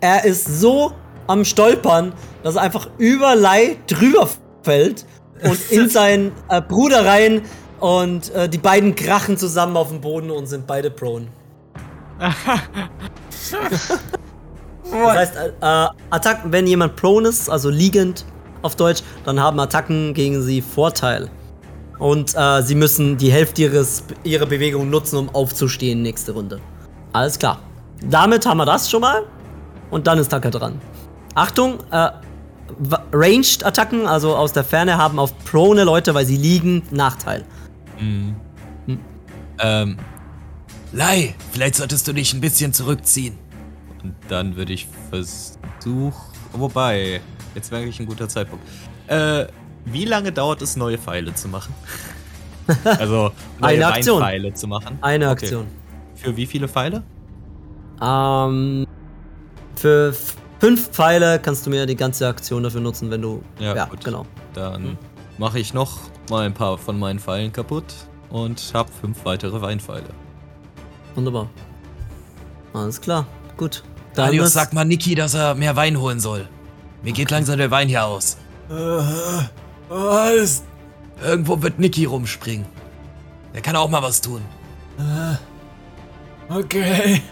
er ist so am Stolpern, dass er einfach über Lai drüber fällt und in seinen äh, Bruder rein und äh, die beiden krachen zusammen auf dem Boden und sind beide prone. Das heißt, äh, äh, Attacken, wenn jemand prone ist, also liegend auf Deutsch, dann haben Attacken gegen sie Vorteil. Und äh, sie müssen die Hälfte ihres, ihrer Bewegung nutzen, um aufzustehen nächste Runde. Alles klar. Damit haben wir das schon mal. Und dann ist Taka dran. Achtung, äh, wa- Ranged Attacken, also aus der Ferne, haben auf prone Leute, weil sie liegen, Nachteil. ähm, Lai, vielleicht solltest du dich ein bisschen zurückziehen. und dann würde ich versuchen. Wobei, jetzt wäre eigentlich ein guter Zeitpunkt. Äh, wie lange dauert es, neue Pfeile zu machen? also, neue Eine Aktion. Weinpfeile zu machen. Eine Okay. Aktion. Für wie viele Pfeile? Ähm, für fünf Pfeile kannst du mir die ganze Aktion dafür nutzen, wenn du. Ja, Ja, gut. genau. Dann mache ich noch mal ein paar von meinen Pfeilen kaputt und habe fünf weitere Weinpfeile. Wunderbar. Alles klar. Gut. Dann Darius, sag mal Niki, dass er mehr Wein holen soll. Mir geht langsam der Wein hier aus. Was? Irgendwo wird Niki rumspringen. Der kann auch mal was tun. Okay.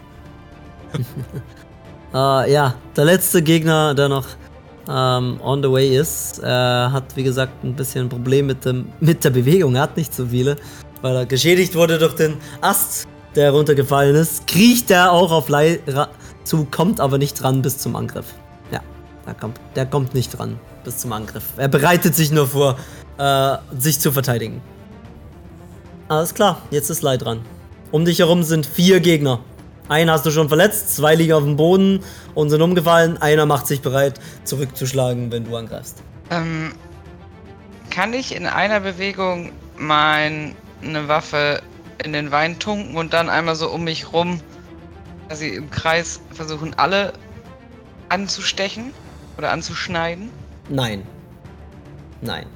Äh, ja, der letzte Gegner, der noch ähm, on the way ist, äh, hat wie gesagt ein bisschen ein Problem mit, dem, mit der Bewegung. Er hat nicht so viele, weil er geschädigt wurde durch den Ast, der runtergefallen ist. Kriecht er auch auf Lei zu, kommt aber nicht dran bis zum Angriff. Ja, der kommt, der kommt nicht dran bis zum Angriff. Er bereitet sich nur vor, äh, sich zu verteidigen. Alles klar, jetzt ist Lei dran. Um dich herum sind vier Gegner. Einen hast du schon verletzt, zwei liegen auf dem Boden und sind umgefallen. Einer macht sich bereit, zurückzuschlagen, wenn du angreifst. Ähm, kann ich in einer Bewegung meine Waffe in den Wein tunken und dann einmal so um mich rum, quasi im Kreis versuchen, alle anzustechen oder anzuschneiden? Nein. Nein.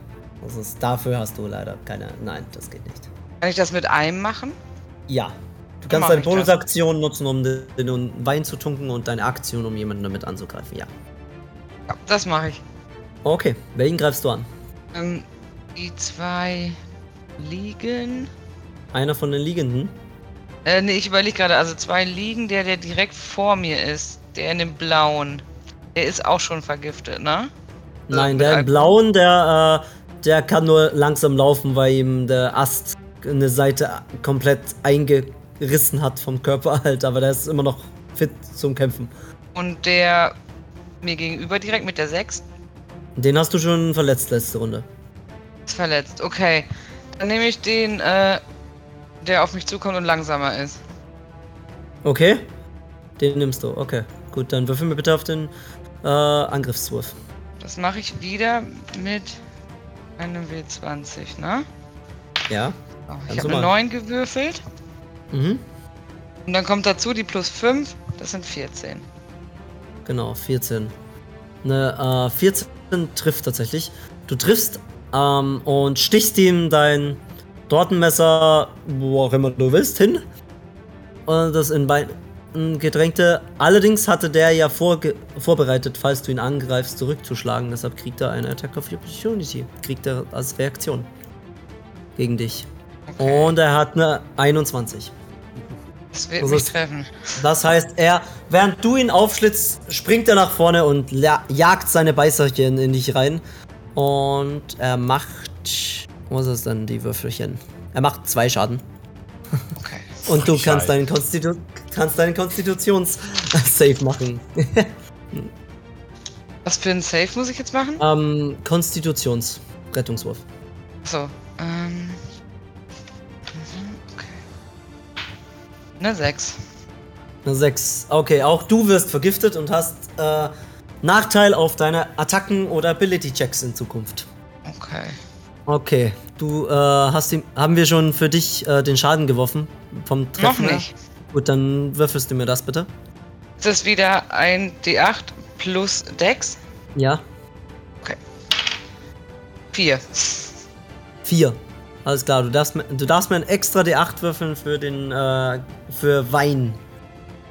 Das ist, dafür hast du leider keine. Nein, das geht nicht. Kann ich das mit einem machen? Ja. Du kannst deine. Bonusaktion nutzen, um den, den Wein zu tunken und deine Aktion, um jemanden damit anzugreifen. Ja. Ja, das mache ich. Okay, welchen greifst du an? Ähm, die zwei liegen. Einer von den Liegenden? Äh, nee, ich überlege gerade, also zwei liegen, der, der direkt vor mir ist, der in dem blauen. Der ist auch schon vergiftet, ne? Nein, mit der im Alkohol. blauen, der, äh, der kann nur langsam laufen, weil ihm der Ast eine Seite komplett eingerissen hat vom Körper halt, aber der ist immer noch fit zum Kämpfen. Und der mir gegenüber direkt mit der 6 Den hast du schon verletzt letzte Runde. ist verletzt. Okay. Dann nehme ich den, äh, der auf mich zukommt und langsamer ist. Okay? Den nimmst du, okay. Gut, dann würfel mir bitte auf den äh, Angriffswurf. Das mache ich wieder mit einem W20, ne? Ja. Oh, ich habe eine normal. 9 gewürfelt. Mhm. Und dann kommt dazu die plus 5, das sind 14. genau, 14. Eine äh, 14 trifft tatsächlich. Du triffst ähm, und stichst ihm dein Tortenmesser, wo auch immer du willst, hin. Und das in Bein gedrängte. Allerdings hatte der ja vorbereitet, falls du ihn angreifst, zurückzuschlagen. Deshalb kriegt er eine Attack of Opportunity. Kriegt er als Reaktion gegen dich. Okay. Und er hat eine 21. Das wird das mich treffen. Das heißt, er, während du ihn aufschlitzt, springt er nach vorne und jagt seine Beißerchen in dich rein. Und er macht. Was ist denn die Würfelchen? Er macht zwei Schaden. Okay. Und du kannst deinen, Konstitu kannst deinen Konstitutions-Save machen. Was für ein Save muss ich jetzt machen? ähm, Konstitutions-Rettungswurf. So, ähm. mhm, Okay. Eine 6. Eine 6. Okay, auch du wirst vergiftet und hast äh, Nachteil auf deine Attacken oder Ability-Checks in Zukunft. Okay. Okay, du äh, hast ihm, haben wir schon für dich äh, den Schaden geworfen vom Noch Treffen? her? nicht. Gut, dann würfelst du mir das bitte. Ist das wieder ein D8 plus Dex? Ja, 4. vier. Alles klar, du darfst, mir- du darfst mir ein extra D8 würfeln für den äh, für Wein.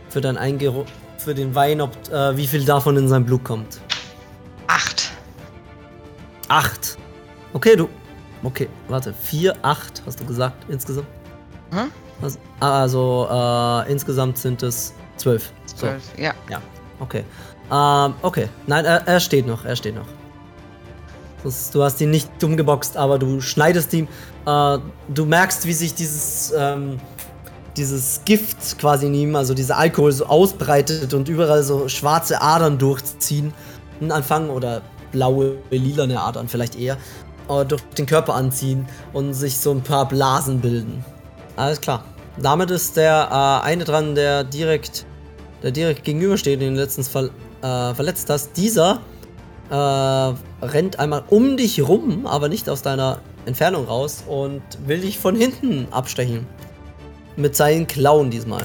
Für dein Eingero für den Wein, ob äh, wie viel davon in sein Blut kommt. 8. Acht. Okay, du. Okay, warte. Vier, acht, hast du gesagt, insgesamt? Hm? Also, also äh, insgesamt sind es zwölf. So, 12. Ja. ja, okay. Ähm, okay. Nein, er, er steht noch, er steht noch. Das, du hast ihn nicht umgeboxt, aber du schneidest ihm. Äh, du merkst, wie sich dieses, ähm, dieses Gift quasi in ihm, also dieser Alkohol so ausbreitet und überall so schwarze Adern durchziehen. Anfangen oder blaue, lilane Adern vielleicht eher. Äh, durch den Körper anziehen und sich so ein paar Blasen bilden. Alles klar. Damit ist der äh, eine dran, der direkt, der direkt gegenübersteht, den du letztens ver äh, verletzt hast. Dieser äh, rennt einmal um dich rum, aber nicht aus deiner Entfernung raus und will dich von hinten abstechen. Mit seinen Klauen diesmal.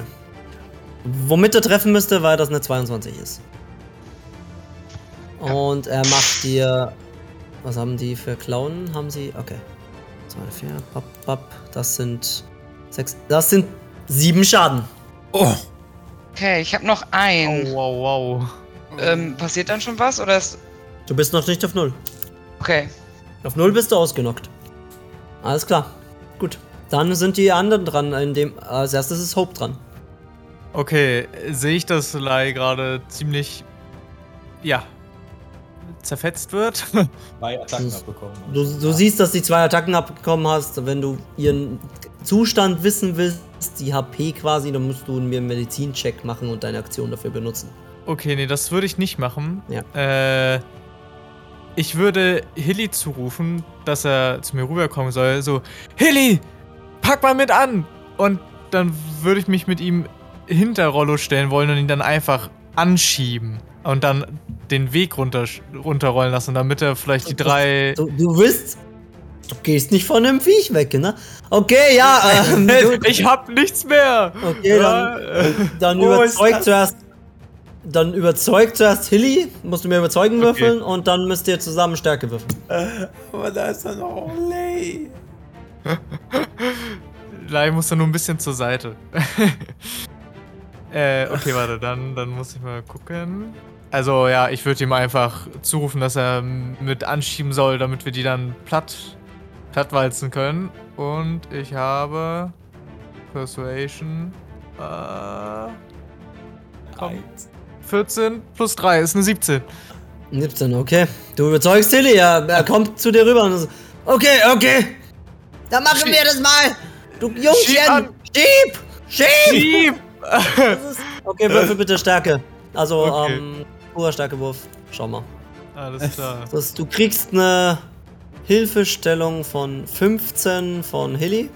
Womit er treffen müsste, weil das eine 22 ist. Und er macht dir. Was haben die für Klauen? Haben sie. Okay. 2, 4, pop, pop. Das sind. 6. Das sind 7 Schaden. Oh, Okay, ich habe noch ein. Oh, wow, wow. Ähm, passiert dann schon was oder ist. Du bist noch nicht auf 0. Okay. Auf 0 bist du ausgenockt. Alles klar. Gut. Dann sind die anderen dran. In dem, als erstes ist Hope dran. Okay, sehe ich, dass Lai gerade ziemlich, ja, zerfetzt wird? Zwei Attacken Das- abbekommen. Du, du siehst, dass die zwei Attacken abbekommen hast. Wenn du ihren Zustand wissen willst, die HP quasi, dann musst du mir einen Medizincheck machen und deine Aktion dafür benutzen. okay, nee, das würde ich nicht machen. Ja. Äh, ich würde Hilly zurufen, dass er zu mir rüberkommen soll. So, Hilly, pack mal mit an! Und dann würde ich mich mit ihm hinter Rollo stellen wollen und ihn dann einfach anschieben. Und dann den Weg runter, runterrollen lassen, damit er vielleicht die drei. Du, du willst. Du gehst nicht von dem Viech weg, ne? Okay, ja. Ähm, Ich hab nichts mehr! okay, Ja, dann, äh, dann Wo ist überzeug das? zuerst. Dann überzeug zuerst Hilly, musst du mir überzeugen Okay. würfeln und dann müsst ihr zusammen Stärke würfeln. aber da ist dann auch Lay. Lai muss da nur ein bisschen zur Seite. äh, okay, warte, dann, dann muss ich mal gucken. Also ja, ich würde ihm einfach zurufen, dass er mit anschieben soll, damit wir die dann platt, plattwalzen können. Und ich habe Persuasion. Äh, komm. 14 plus 3 ist eine 17. 17, okay. Du überzeugst Hilly, ja, er kommt zu dir rüber und so. Okay, okay. Dann machen Schieb- wir das mal. Du Schieb Jungchen. Schieb! Schieb! Schieb! Ist- Okay, würfel bitte Stärke. Also, Okay. ähm, purer Stärkewurf. Schau mal. Alles klar. Das, du kriegst eine Hilfestellung von 15 von Hilly.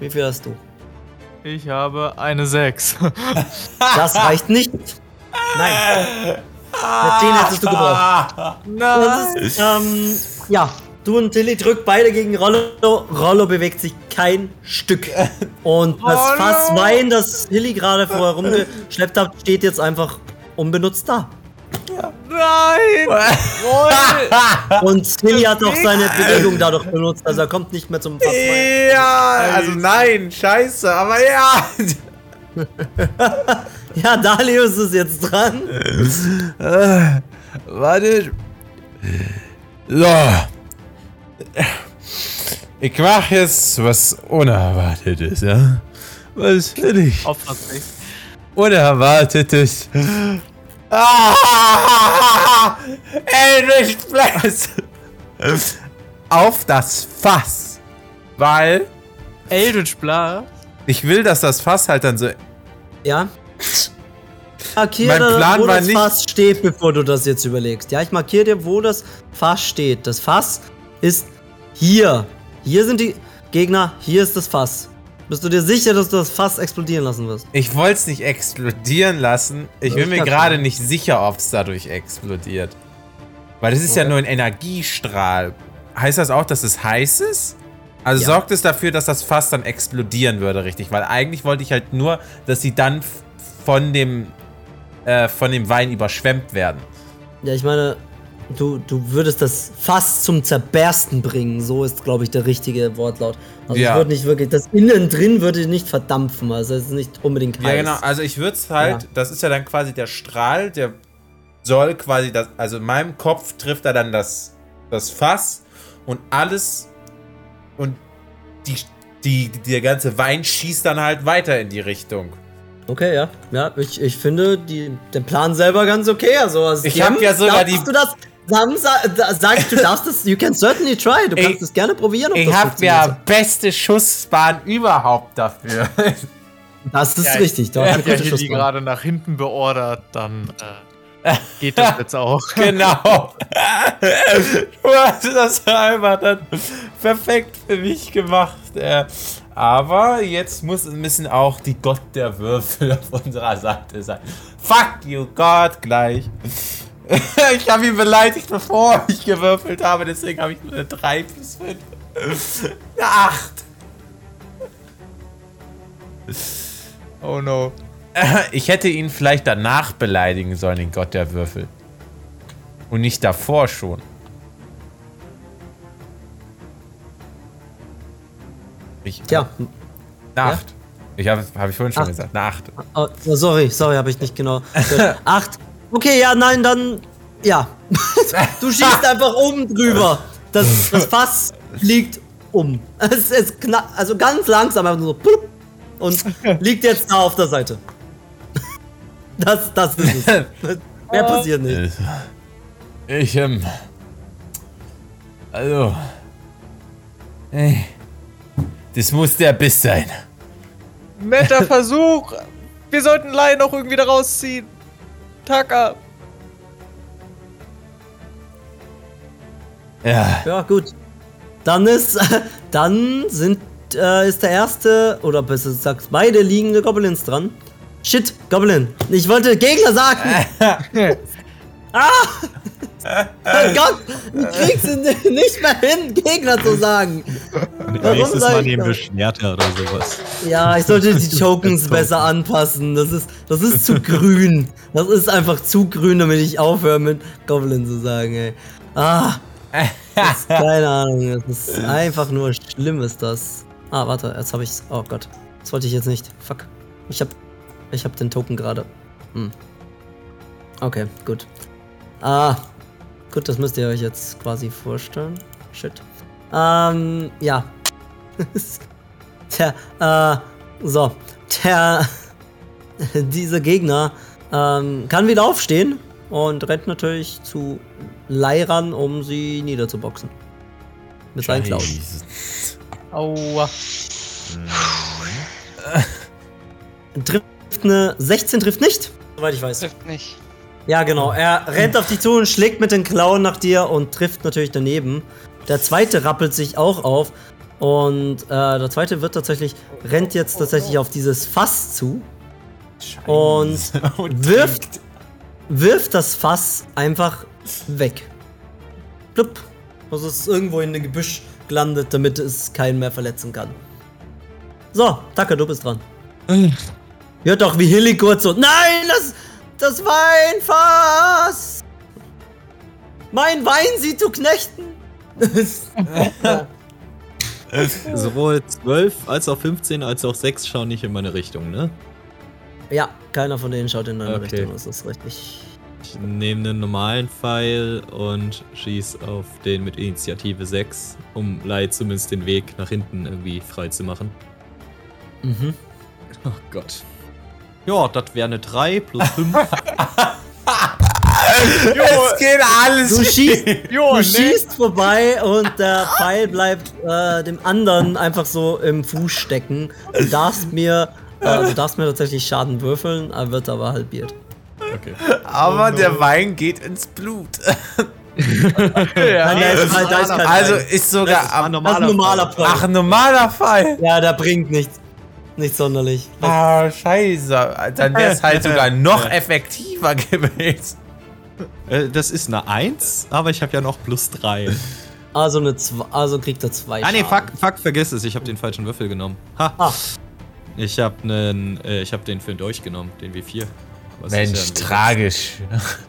Wie viel hast du? Ich habe eine 6. Das reicht nicht. Nein. Mit denen hättest du gebraucht. Das ist, ähm, ja, du und Tilly drückt beide gegen Rollo. Rollo bewegt sich kein Stück. Und das Rollo! Fass Wein, das Tilly gerade vorher rumgeschleppt hat, steht jetzt einfach unbenutzt da. Nein! Und Silly hat auch seine Bewegung dadurch benutzt, also er kommt nicht mehr zum Fass. ja, also nein, scheiße, aber ja. Ja, Dalius ist jetzt dran. Äh, warte. So. Ich mach jetzt was Unerwartetes, ja? Was will ich? Unerwartetes. Ah! Eldritch Blast! Auf das Fass. Weil Eldritch Bla. ich will, dass das Fass halt dann so. Ja. Markiere, Mein Plan wo war das nicht- Fass steht, bevor du das jetzt überlegst. Ja, ich markiere dir, wo das Fass steht. Das Fass ist hier. Hier sind die Gegner, hier ist das Fass. Bist du dir sicher, dass du das Fass explodieren lassen wirst? Ich wollte es nicht explodieren lassen. Ich bin Ich mir gerade nicht sicher, ob es dadurch explodiert. Weil das ist ja Okay. nur ein Energiestrahl. Heißt das auch, dass es heiß ist? Also Ja. sorgt es dafür, dass das Fass dann explodieren würde, richtig? Weil eigentlich wollte ich halt nur, dass sie dann von dem, äh, von dem Wein überschwemmt werden. Ja, ich meine, du, du würdest das Fass zum Zerbersten bringen. So ist, glaube ich, der richtige Wortlaut. Also Ja. wird nicht wirklich, das innen drin würde nicht verdampfen. Also es ist nicht unbedingt heiß. Ja, genau. Also ich würde es halt, Ja. das ist ja dann quasi der Strahl, der soll quasi das, also in meinem Kopf trifft er dann das, das Fass und alles und die, die, der ganze Wein schießt dann halt weiter in die Richtung. Okay, ja. Ja, ich, ich finde die, den Plan selber ganz okay. Also, also Ich die hab haben- ja sogar die- Du das, Sam, sa, da, sag ich, du darfst es, you can certainly try. Du Ich- kannst es gerne probieren. ob Ich das habe ja beste Schussbahn überhaupt dafür. Das ist Ja, richtig. Du Er hast hat ja hier die Schussbahn. gerade nach hinten beordert, dann äh, geht das jetzt auch. genau. Du hast das einfach dann perfekt für mich gemacht. Äh. Aber jetzt muss, müssen auch die Gott der Würfel auf unserer Seite sein. Fuck you, Gott, gleich. ich habe ihn beleidigt, bevor ich gewürfelt habe, deswegen habe ich nur eine 3 plus 5. Eine 8. Oh no. Ich hätte ihn vielleicht danach beleidigen sollen, den Gott der Würfel. Und nicht davor schon. Ich, Tja, Eine 8. Ich habe hab ich vorhin schon Acht. gesagt. Eine 8. oh, sorry, sorry, habe ich nicht genau. Acht. Okay, ja, nein, dann. Ja. du schießt einfach oben drüber. Das, das Fass fliegt um. Es ist kna also ganz langsam, einfach nur so. Und liegt jetzt da auf der Seite. Das, das ist es. Mehr passiert nicht. Ich, ähm. Also. Ey. Das muss der Biss sein. Netter Versuch. Wir sollten Lai noch irgendwie da rausziehen. Taka. Ja. Ja, gut. Dann ist. Dann sind. Äh, ist der erste, oder besser gesagt, beide liegende Goblins dran. Shit, Goblin. Ich wollte Gegner sagen. ah! Oh Gott, du kriegst es nicht mehr hin, Gegner zu sagen. Nächstes sag Mal nehmen wir? Schwerter oder sowas. Ja, ich sollte die Tokens besser anpassen. Das ist, das ist zu grün. Das ist einfach zu grün, damit ich aufhöre mit Goblin zu sagen, ey. Ah. Ist, keine Ahnung, das ist einfach nur schlimm ist das. Ah, warte, jetzt habe ich's. Oh Gott. Das wollte ich jetzt nicht. Fuck. Ich hab. Ich hab den Token gerade. Hm. Okay, gut. Ah. Gut, das müsst ihr euch jetzt quasi vorstellen. Shit. Ähm, ja. Tja, äh, so. Der, dieser Gegner ähm, kann wieder aufstehen und rennt natürlich zu Leiran, um sie niederzuboxen. Mit seinen Klauen. Aua. Trifft eine 16 trifft nicht, soweit ich weiß. Trifft nicht. Ja, genau. Er rennt auf dich zu und schlägt mit den Klauen nach dir und trifft natürlich daneben. Der zweite rappelt sich auch auf. Und äh, der zweite wird tatsächlich, rennt jetzt tatsächlich auf dieses Fass zu und wirft, wirft das Fass einfach weg. Plupp. Also es ist irgendwo in ein Gebüsch gelandet, damit es keinen mehr verletzen kann. So, Taka, du bist dran. Hört doch wie Hilly kurz so, nein, das, das Weinfass! Mein Wein sie zu knechten! Sowohl 12 als auch 15 als auch 6 schauen nicht in meine Richtung, ne? ja, keiner von denen schaut in deine Okay. Richtung, das ist richtig. Ich nehme einen normalen Pfeil und schieß auf den mit Initiative 6, um Lai zumindest den Weg nach hinten irgendwie frei zu machen. Mhm. Oh Gott. Ja, das wäre eine 3 plus 5. Es geht alles. Du schießt, Jo, du ne? schießt vorbei und der Pfeil bleibt äh, dem anderen einfach so im Fuß stecken. Du darfst mir, äh, du darfst mir tatsächlich Schaden würfeln, er wird aber halbiert. Okay. Aber der Wein geht ins Blut. Nein, der ist, halt, da ist Also ist sogar Das ein ist ein normaler Pfeil. Ach, ein normaler Fall. Ja, der bringt nichts. Nicht sonderlich. Ah, scheiße. Dann wäre es halt sogar noch effektiver gewesen. Äh, das ist eine 1, aber ich habe ja noch plus 3. Also, eine zwei, also kriegt er zwei Ah nee, fuck, fuck, vergiss es, ich habe den falschen Würfel genommen. Ha. Ah. Ich habe einen, äh, ich habe den für euch genommen, den W4. Was ist Mensch, ja tragisch.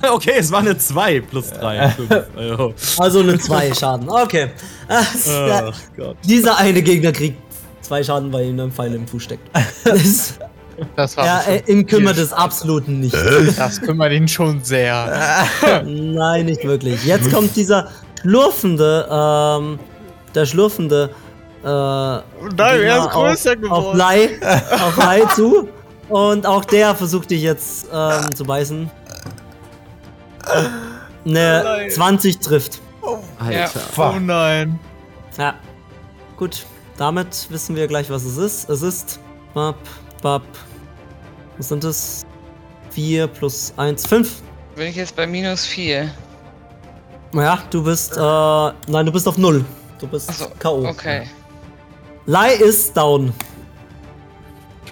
Okay, es war eine 2 plus 3. 5. Oh. Also eine zwei Schaden. Okay. Ach Gott. dieser eine Gegner kriegt zwei Schaden, weil ihm ein Pfeil im Fuß steckt. Das, Das war ja, äh, ihm kümmert es absolut nicht. Das kümmert ihn schon sehr. Nein, nicht wirklich. Jetzt kommt dieser schlurfende, ähm, der schlurfende, äh, Nein, Gegner auf, auf Blei, auf Blei zu. Und auch der versucht dich jetzt ähm, zu beißen. Eine nein. 20 trifft. Alter. Oh nein. Ja. Gut, damit wissen wir gleich, was es ist. Es ist. Bap, bap. Was sind es? 4 plus 1, 5. Bin ich jetzt bei minus 4? Ja, du bist. Äh, nein, du bist auf 0. Du bist Achso, K.O. okay. Lai ist down.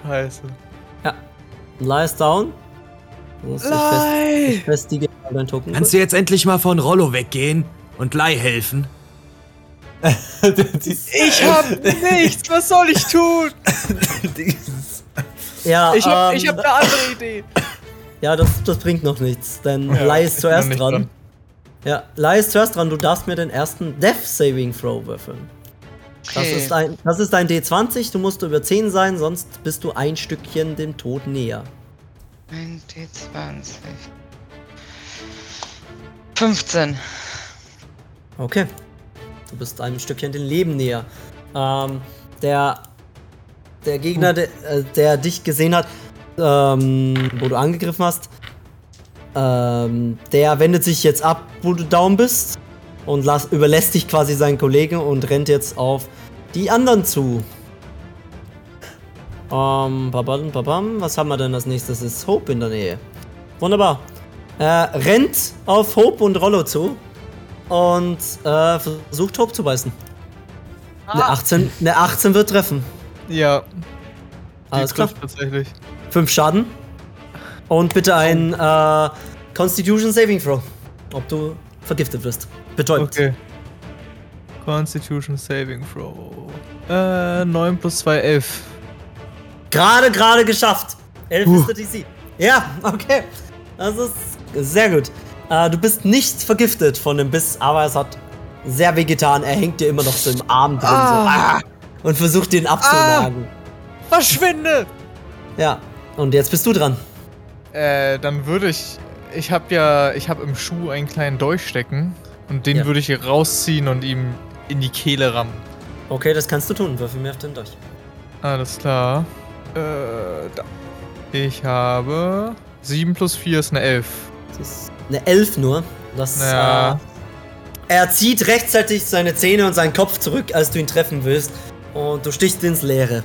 Scheiße. Ja. Lai ist down. Fest, ich festige dein Token. Kannst du jetzt endlich mal von Rollo weggehen und Lai helfen? Ich hab nichts, was soll ich tun? ja, Ich hab, ähm, ich hab eine andere Idee. ja das, das bringt noch nichts, denn Ja, Lai ist zuerst dran. dran. Ja, Lai ist zuerst dran. Du darfst mir den ersten Death Saving Throw würfeln. Das Okay. ist, ein, das ist ein D20, du musst über 10 sein, sonst bist du ein Stückchen dem Tod näher. Ein D20. 15. Okay. Du bist ein Stückchen dem Leben näher. Ähm, der, der Gegner, der, äh, der dich gesehen hat, ähm, wo du angegriffen hast, ähm, der wendet sich jetzt ab, wo du down bist und las, überlässt dich quasi seinen Kollegen und rennt jetzt auf die anderen zu. Ähm, babam, babam. Was haben wir denn als nächstes? Ist Hope in der Nähe. Wunderbar. Er rennt auf Hope und Rollo zu und äh, versucht Hope zu beißen. Eine, 18, eine 18 wird treffen. Ja, die Alles klar. tatsächlich. 5 Schaden. Und bitte ein äh, Constitution Saving Throw. Ob du vergiftet wirst. Betäubt. Okay. Constitution Saving Throw. Äh, 9 plus 2, 11. Gerade, gerade geschafft. 11 ist der DC. Ja, okay. Das ist sehr gut. Äh, du bist nicht vergiftet von dem Biss, aber es hat sehr weh getan. Er hängt dir immer noch so im Arm drin. So, ah, und versucht den abzunagen. Verschwinde! Ja. Und jetzt bist du dran. Äh, dann würde ich. Ich habe ja. Ich habe im Schuh einen kleinen Dolch stecken. Und den Ja. würde ich hier rausziehen und ihm in die Kehle rammen. Okay, das kannst du tun. Würfel mir auf den durch. Alles klar. Äh, da. Ich habe. 7 plus 4 ist eine 11. Das ist eine 11 nur. Das, Ja. äh, er zieht rechtzeitig seine Zähne und seinen Kopf zurück, als du ihn treffen willst. Und du stichst ins Leere.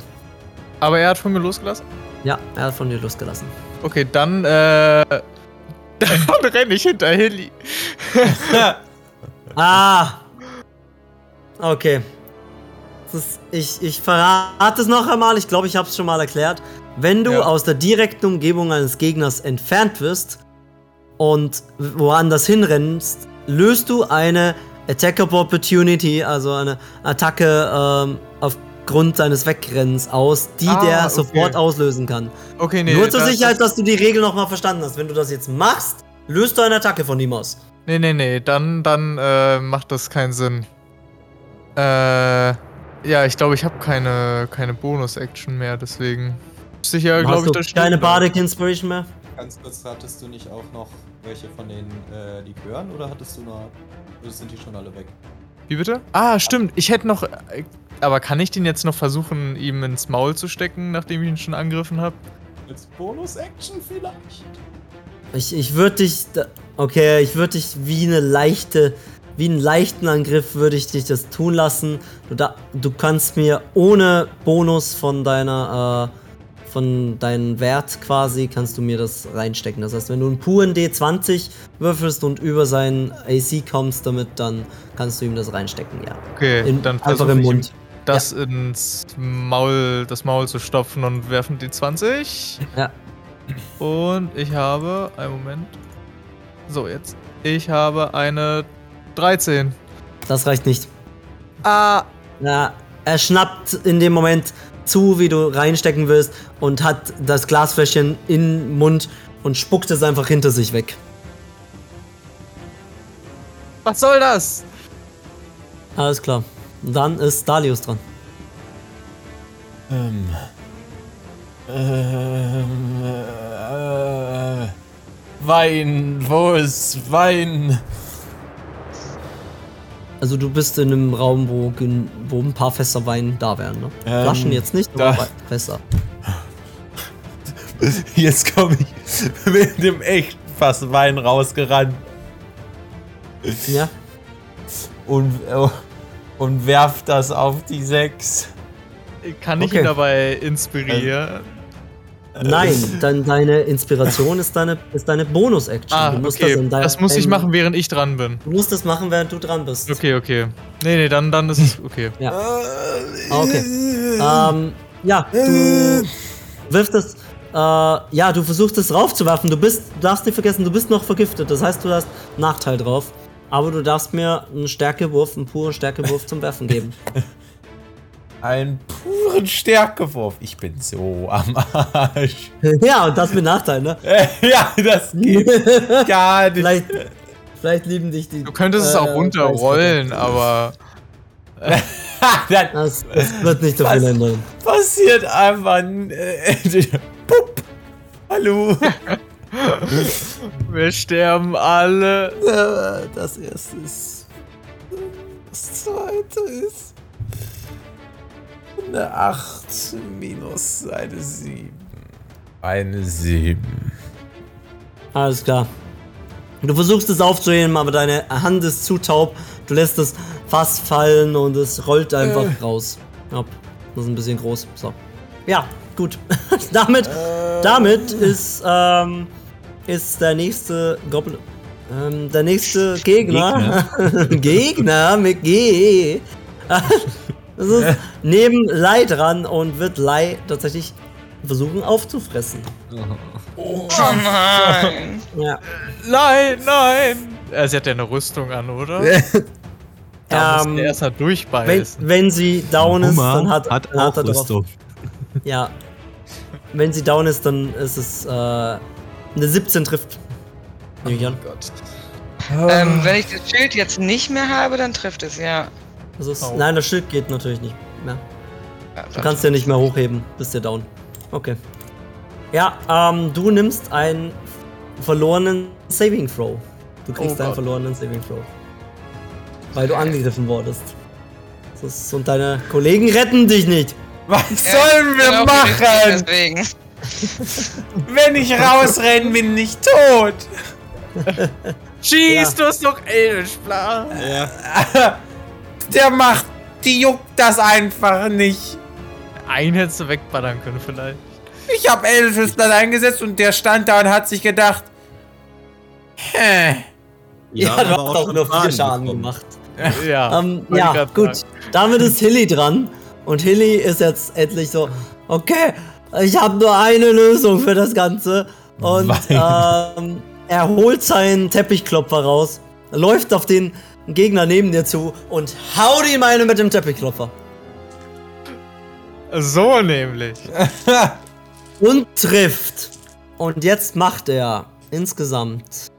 Aber er hat von mir losgelassen? Ja, er hat von dir losgelassen. Okay, dann, äh. Dann renne ich hinter Hilly. Ah! Okay. Das ist, ich, ich verrate es noch einmal. Ich glaube, ich habe es schon mal erklärt. Wenn du Ja. aus der direkten Umgebung eines Gegners entfernt wirst und woanders hinrennst, löst du eine Attack of Opportunity, also eine Attacke ähm, aufgrund deines Wegrennens aus, die Ah, der okay. sofort auslösen kann. Okay, nee. Nur zur das- Sicherheit, dass du die Regel nochmal verstanden hast. Wenn du das jetzt machst, löst deine Attacke von ihm aus. Nee, nee, nee, dann, dann äh, macht das keinen Sinn. Äh, ja, ich glaube, ich habe keine, keine Bonus-Action mehr, deswegen. Sicher, glaube ich, du das keine Bardic Inspiration mehr? Ganz kurz, hattest du nicht auch noch welche von den äh, Likören oder hattest du noch. Oder sind die schon alle weg? Wie bitte? Ah, stimmt. Ich hätte noch. äh, Aber kann ich den jetzt noch versuchen, ihm ins Maul zu stecken, nachdem ich ihn schon angegriffen habe? Als Bonus-Action vielleicht? Ich, ich würde dich. da- Okay, ich würde dich wie eine leichte. Wie einen leichten Angriff würde ich dich das tun lassen. Du, da, du kannst mir ohne Bonus von deiner. Äh, von deinem Wert quasi, kannst du mir das reinstecken. Das heißt, wenn du einen puren D20 würfelst und über seinen AC kommst damit, dann kannst du ihm das reinstecken, ja. Okay, In, dann einfach im Mund. das ins Maul, das Maul zu stopfen und werfen die 20. Ja. Und ich habe. Einen Moment. So, jetzt. Ich habe eine 13. Das reicht nicht. Ah! Ja, er schnappt in dem Moment zu, wie du reinstecken willst und hat das Glasfläschchen im Mund und spuckt es einfach hinter sich weg. Was soll das? Alles klar. Dann ist Dalius dran. Ähm. Ähm. Äh, Wein, wo ist Wein? Also du bist in einem Raum, wo, wo ein paar Fässer Wein da wären, ne? Ähm, Flaschen jetzt nicht, aber Fässer. Jetzt komme ich mit dem echten Fass Wein rausgerannt Ja? und, äh, und werf das auf die sechs. Kann ich Okay. ihn dabei inspirieren? Nein, dann deine Inspiration ist deine, ist deine Bonus-Action. ah, du musst okay. das, in dein- das muss ich machen, während ich dran bin. Du musst das machen, während du dran bist. Okay, okay. Nee, nee, dann, dann ist es okay. Ja. Ah, Okay. Ähm, ja, du wirfst es. Äh, ja, du versuchst es raufzuwerfen. Du bist, du darfst nicht vergessen, du bist noch vergiftet. Das heißt, du hast Nachteil drauf. Aber du darfst mir einen Stärkewurf, einen puren Stärkewurf zum Werfen geben. Einen puren Stärkewurf. Ich bin so am Arsch. ja, und das mit Nachteil, ne? ja, das geht gar nicht. Vielleicht, vielleicht lieben dich die. Du könntest es äh, auch runterrollen, aber. Das, das wird nicht so viel ändern. passiert einfach. Äh, Pup. Hallo. Wir sterben alle. Äh, Das erste ist. Das zweite ist. Eine 8 minus eine 7. Eine 7. Alles klar. Du versuchst es aufzuheben, aber deine Hand ist zu taub. Du lässt es fast fallen und es rollt einfach raus. Ja, das ist ein bisschen groß. So. Ja, gut. damit, damit ist, ähm, ist der nächste Goblin. Ähm, der nächste Gegner. Gegner, mit G. das ist neben Lai dran und wird Lai tatsächlich versuchen aufzufressen. Oh nein. Ja. Nein, nein. Äh, sie hat ja eine Rüstung an, oder? Da muss Ähm, er erst mal Wenn, durchbeißen. wenn sie down ist, dann hat, hat dann auch hat er drauf. Rüstung. Ja. Wenn sie down ist, dann ist es äh, eine 17 trifft. Ich an. Ähm, wenn ich das Schild jetzt nicht mehr habe, dann trifft es, ja. Das ist, Au. Nein, das Schild geht natürlich nicht mehr. ja Du kannst ja nicht mehr hochheben, bist ja down. Okay. Ja, ähm, du nimmst einen verlorenen Saving Throw. Du kriegst Oh einen Gott. verlorenen Saving Throw. Weil du angegriffen wurdest. Das ist, und deine Kollegen retten dich nicht. Was Ja, sollen wir genau, machen? Deswegen. Wenn ich rausrenne, bin ich tot. Schieß, Ja. du hast doch Elfsplan. Der macht, die juckt das einfach nicht. Einen hättest du wegballern können, vielleicht. Ich habe Elfesblatt eingesetzt und der stand da und hat sich gedacht, hä. Ja, du hast auch nur vier Schaden gemacht. Ja. Ähm, ja, gut. sagen. Damit ist Hilly dran. Und Hilly ist jetzt endlich so, okay, ich habe nur eine Lösung für das Ganze. Und ähm, er holt seinen Teppichklopfer raus, läuft auf den Gegner neben dir zu und haut ihm eine mit dem Teppichklopfer. So nämlich. Und trifft. Und jetzt macht er insgesamt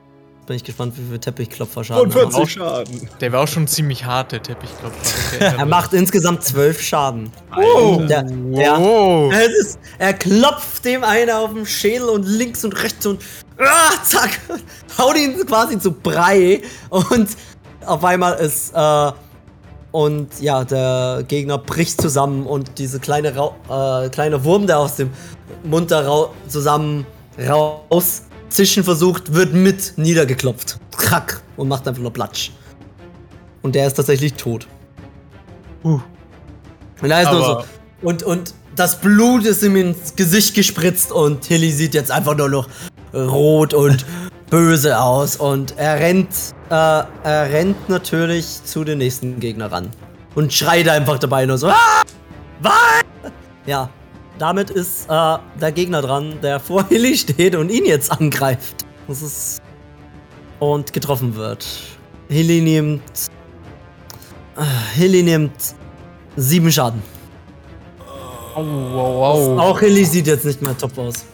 Bin ich gespannt, wie viel Teppichklopfer-Schaden er macht. Schaden. Der war auch schon ziemlich hart, der Teppichklopfer. Ich erinnere Er macht insgesamt zwölf Schaden. Oh, Der, der, wow. es ist, er klopft dem einer auf den Schädel und links und rechts und ah, zack, haut ihn quasi zu Brei und auf einmal ist äh, und ja, der Gegner bricht zusammen und diese kleine Rau äh, kleine Wurm, der aus dem Mund da rau zusammen rauszischen versucht, wird mit niedergeklopft. Krack und macht einfach nur Platsch. Und der ist tatsächlich tot. Uh. Und da ist nur so. Und, und das Blut ist ihm ins Gesicht gespritzt und Tilly sieht jetzt einfach nur noch rot und böse aus. Und er rennt, äh, er rennt natürlich zu den nächsten Gegner ran. Und schreit einfach dabei nur so. Ah! Was? Ja, damit ist äh, der Gegner dran, der vor Hilly steht und ihn jetzt angreift. Das ist. Und getroffen wird. Hilly nimmt. Äh, Hilly nimmt sieben Schaden. Wow, wow. Auch Hilly sieht jetzt nicht mehr top aus.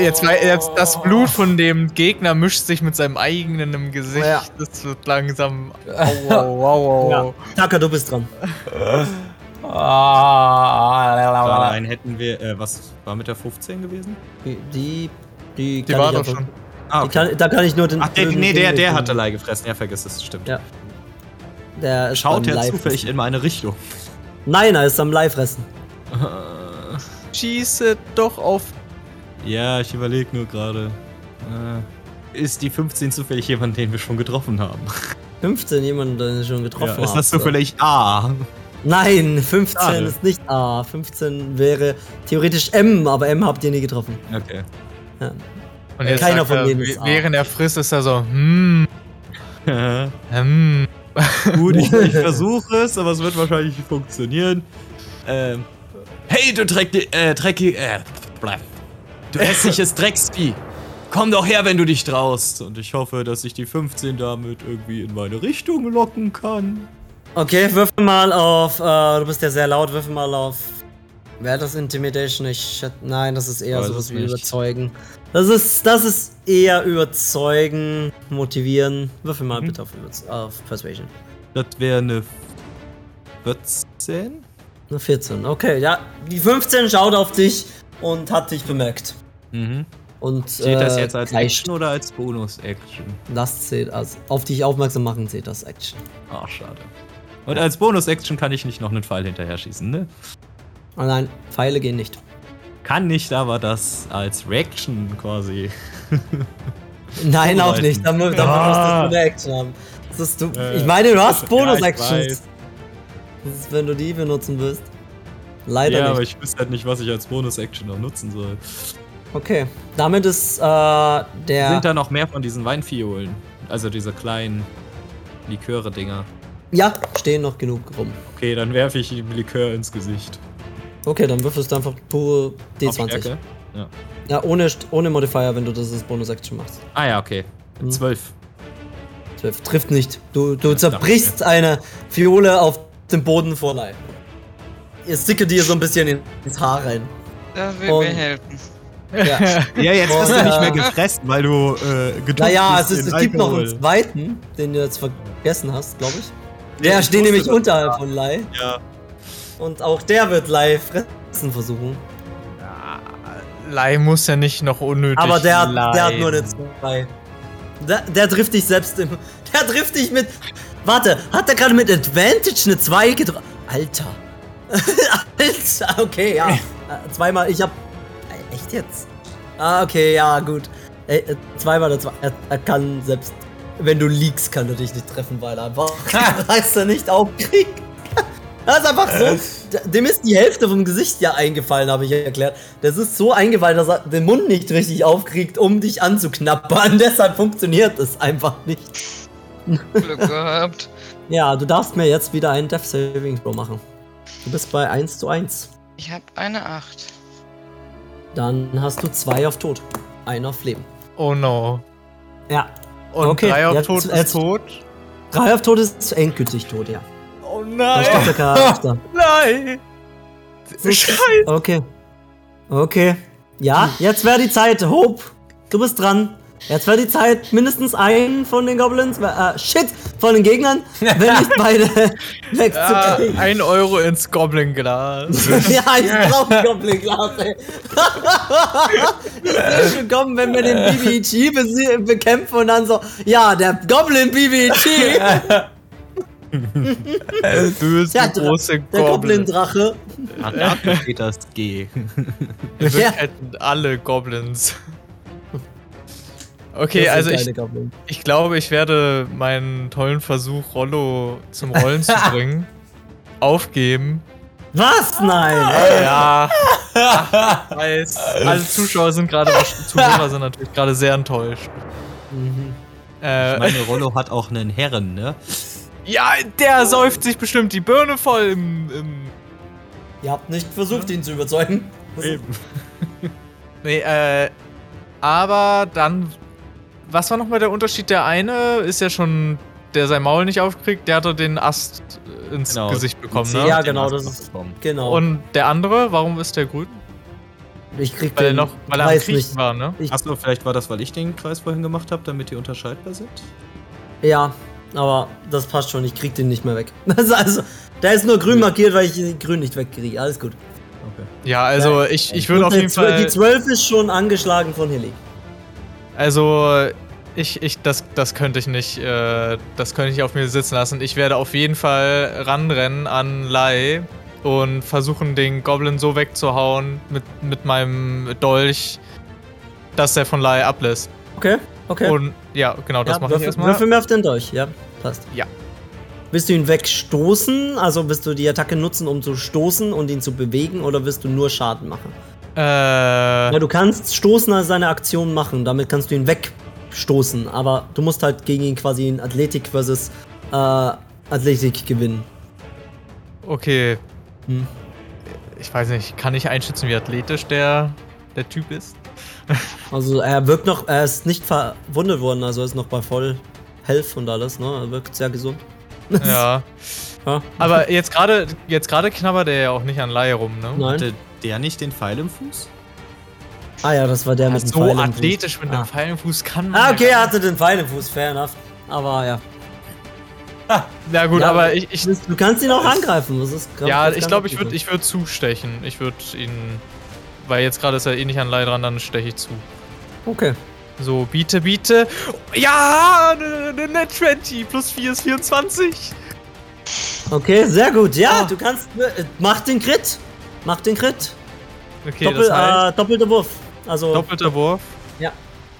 Jetzt, weil jetzt das Blut von dem Gegner mischt sich mit seinem eigenen im Gesicht. Ja. Das wird langsam. Wow, wow, wow. Ja. Taka, du bist dran. Ah, Einen hätten wir, äh, was war mit der 15 gewesen? Die, die, die, Die kann war ich doch schon. Ah, Die kann, da kann ich nur den. Ach, der, nee, der, der hatte Lei gefressen. Ja, vergiss es, stimmt. Ja. Der ist Schaut er zufällig in meine Richtung? Nein, er ist am Live-Fressen. Schieße doch auf. Ja, ich überlege nur gerade. Äh, ist die 15 zufällig jemand, den wir schon getroffen haben? 15, jemand, den ich schon Ja, getroffen ist habe. das zufällig A? Nein, 15 Schade. ist nicht A. 15 wäre theoretisch M, aber M habt ihr nie getroffen. Okay. Ja. Und jetzt Keiner von er, denen ist A. Während er frisst, ist er so, hm, hm. Gut, ich, ich versuche es, aber es wird wahrscheinlich nicht funktionieren. Ähm, hey, du Dreck, äh, Drecki, äh, bleib. Du hässliches Drecksvieh. Komm doch her, wenn du dich traust. Und ich hoffe, dass ich die 15 damit irgendwie in meine Richtung locken kann. Okay, würfel mal auf. Äh, du bist ja sehr laut, würfel mal auf. Wäre das Intimidation? Ich, nein, das ist eher Weiß sowas wie nicht. überzeugen. Das ist, das ist eher überzeugen, motivieren. Würfel mal Mhm. bitte auf, auf Persuasion. Das wäre eine 14? Eine 14, okay, ja. Die 15 schaut auf dich und hat dich bemerkt. Mhm. Und, Steht das äh, jetzt als gleich- Action oder als Bonus-Action? Das zählt als. Auf dich aufmerksam machen zählt das Action. Ach, schade. Und als Bonus-Action kann ich nicht noch einen Pfeil hinterher schießen, ne? Oh nein, Pfeile gehen nicht. Kann nicht, aber das als Reaction quasi. Nein, auch nicht. Da, mu- da Ja. musst du eine Action haben. Du, Äh, ich meine, du hast ja, Bonus-Actions. weiß. das ist, wenn du die benutzen willst. Leider ja, aber nicht. ich wüsste halt nicht, was ich als Bonus-Action noch nutzen soll. Okay, damit ist äh, der. Sind da noch mehr von diesen Weinfiolen? Also diese kleinen Liköre-Dinger. ja, stehen noch genug rum. Okay, dann werfe ich ihm Likör ins Gesicht. Okay, dann würfelst du einfach pure Auf D20. Stärke? Ja. Ja, ohne, ohne Modifier, wenn du das als Bonus-Action machst. Ah ja, okay. Hm. Zwölf. 12. Trifft nicht. Du, du zerbrichst eine Fiole auf dem Boden vor. Ihr sticket dir so ein bisschen in- ins Haar rein. Das wird Und- mir helfen. Ja. Ja, jetzt bist du nicht mehr gefressen, weil du äh, getrunken naja, es, ist, es gibt noch einen zweiten, den du jetzt vergessen hast, glaube ich. Der ich steht nämlich unterhalb von Lai. Ja. Und auch der wird Lai fressen versuchen. Lai muss ja nicht noch unnötig. Aber der, hat- der hat nur eine 2. Der, der trifft dich selbst im. Der trifft dich mit. Warte, hat er gerade mit Advantage eine 2 getroffen? Alter. Alter, okay, ja. Äh, Zweimal, ich hab. Äh, Echt jetzt? Ah, okay, ja, gut. Äh, äh, zweimal der zwei. Er, er kann selbst. Wenn du liegst, kann er dich nicht treffen, weil er einfach reißt er nicht aufkriegt. Das ist einfach so. Dem ist die Hälfte vom Gesicht ja eingefallen, habe ich erklärt. Das ist so eingefallen, dass er den Mund nicht richtig aufkriegt, um dich anzuknappern. Deshalb funktioniert es einfach nicht. Glück gehabt. Ja, du darfst mir jetzt wieder einen Death Saving Throw machen. Du bist bei 1 zu 1. Ich habe eine 8. Dann hast du zwei auf Tod. Einen auf Leben. Oh no. Ja. Und Okay, drei auf jetzt- Tod jetzt- ist tot. Drei auf Tod ist endgültig tot, ja. Oh Da steht der Charakter. Nein! Scheiße! Okay. Okay. Ja, jetzt wäre die Zeit. Hope, du bist dran. Jetzt war die Zeit, mindestens einen von den Goblins, äh, shit, von den Gegnern, wenn nicht beide wegzukriegen. ein Euro ins Goblin-Glas. Ja, ich brauch ein Goblin-Glas, ey. Das ist schon kommen, wenn wir den BBG besie- bekämpfen und dann so, ja, der Goblin BBG, Böse, Ja, große der Goblin. Goblin-Drache. Ah, da steht das G. Wir Ja. hätten alle Goblins. Okay, also ich, Goblin. ich glaube, ich werde meinen tollen Versuch, Rollo zum Rollen zu bringen, aufgeben. Was? Nein! Ja. Ich weiß. Alle Zuschauer sind gerade, Zuhörer sind natürlich gerade sehr enttäuscht. Äh, Ich meine, Rollo hat auch einen Herren, ne? ja, der säuft sich bestimmt die Birne voll im, im Ihr habt nicht versucht, ihn zu überzeugen. Nee, äh, aber dann, was war nochmal der Unterschied? Der eine ist ja schon, der sein Maul nicht aufkriegt, der hatte den Ast äh, ins Genau. Gesicht bekommen, ne? Ja, genau, das ist- bekommen. Genau. Und der andere, warum ist der grün? ich krieg Weil er den noch, weil er am Kriechen nicht. war, ne? Ich, Achso, vielleicht war das, weil ich den Kreis vorhin gemacht habe, damit die unterscheidbar sind? ja, aber das passt schon. Ich krieg den nicht mehr weg. Also, der ist nur grün markiert, weil ich den grün nicht wegkriege. Alles gut. Okay. Ja, also ich, ich würde auf jeden Zwölf- Die Fall, 12 ist schon angeschlagen von Hilly. Also ich, ich, das, das könnte ich nicht, äh, das könnte ich auf mir sitzen lassen. Ich werde auf jeden Fall ranrennen an Lai und versuchen, den Goblin so wegzuhauen mit, mit meinem Dolch, dass er von Lai ablässt. Okay, okay. Und ja, genau, das ja, mache ich erstmal. würfel mir auf den Dolch. Ja, passt. Ja. Willst du ihn wegstoßen? Also willst du die Attacke nutzen, um zu stoßen und ihn zu bewegen? Oder willst du nur Schaden machen? Äh, Ja, du kannst stoßen als eine Aktion machen. Damit kannst du ihn wegstoßen. Aber du musst halt gegen ihn quasi in Athletik versus äh, Athletik gewinnen. okay. Hm. Ich weiß nicht, kann ich einschätzen, wie athletisch der, der Typ ist? Also er wirkt noch, er ist nicht verwundet worden, also er ist noch bei voll Health und alles, ne? Er wirkt sehr gesund. Ja. Ja. Aber jetzt gerade jetzt gerade knabbert er ja auch nicht an Lai rum, ne? Nein. Der nicht den Pfeil im Fuß? Ah ja, das war der mit dem So Pfeil im Fuß. athletisch mit Ah. einem Pfeil im Fuß kann man. Ah, ja okay, er hatte den Pfeil im Fuß, fair enough. Aber ja. nicht. Ja gut, Ja, aber ich, ich Du kannst ihn auch angreifen. Das ist ja, das ich glaube, ich würde ich würd zustechen. Ich würde ihn weil jetzt gerade ist er eh nicht an Lai dran, dann steche ich zu. Okay. So, biete, biete. Ja, ne, ne, ne 20 plus 4 ist 24. Okay, sehr gut. Ja, Ah. du kannst. äh, Mach den Crit. Mach den Crit. Okay, Doppel, das heißt, äh, doppelter Wurf. Also. doppelter Wurf. Ja.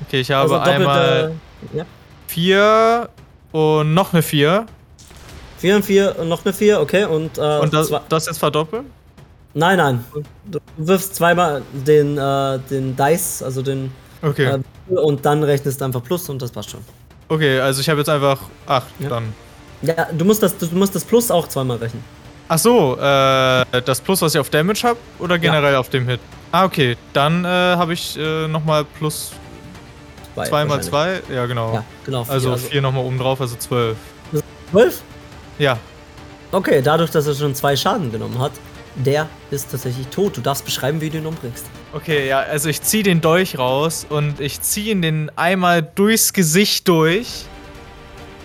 Okay, ich habe also einmal Ja. 4 und noch eine 4. 4 und 4 und noch eine 4, okay. Und, äh, Und das, das jetzt verdoppeln? nein, nein. Du wirfst zweimal den, äh, den Dice, also den. Okay. Äh, und dann rechnest du einfach Plus und das passt schon. Okay, also ich habe jetzt einfach 8 Ja. dann. Ja, du musst das, du musst das Plus auch zweimal rechnen. Ach so, äh, das Plus, was ich auf Damage habe oder generell auf dem Hit? Ah, okay. Dann äh, habe ich äh, nochmal plus Zwei 2 mal wahrscheinlich. 2. Ja, genau. Ja, genau. vier, also 4 nochmal oben drauf, also 12. 12? Ja. Okay, dadurch, dass er schon zwei Schaden genommen hat, der ist tatsächlich tot. Du darfst beschreiben, wie du ihn umbringst. Okay, ja, also ich ziehe den Dolch raus und ich ziehe ihn den einmal durchs Gesicht durch.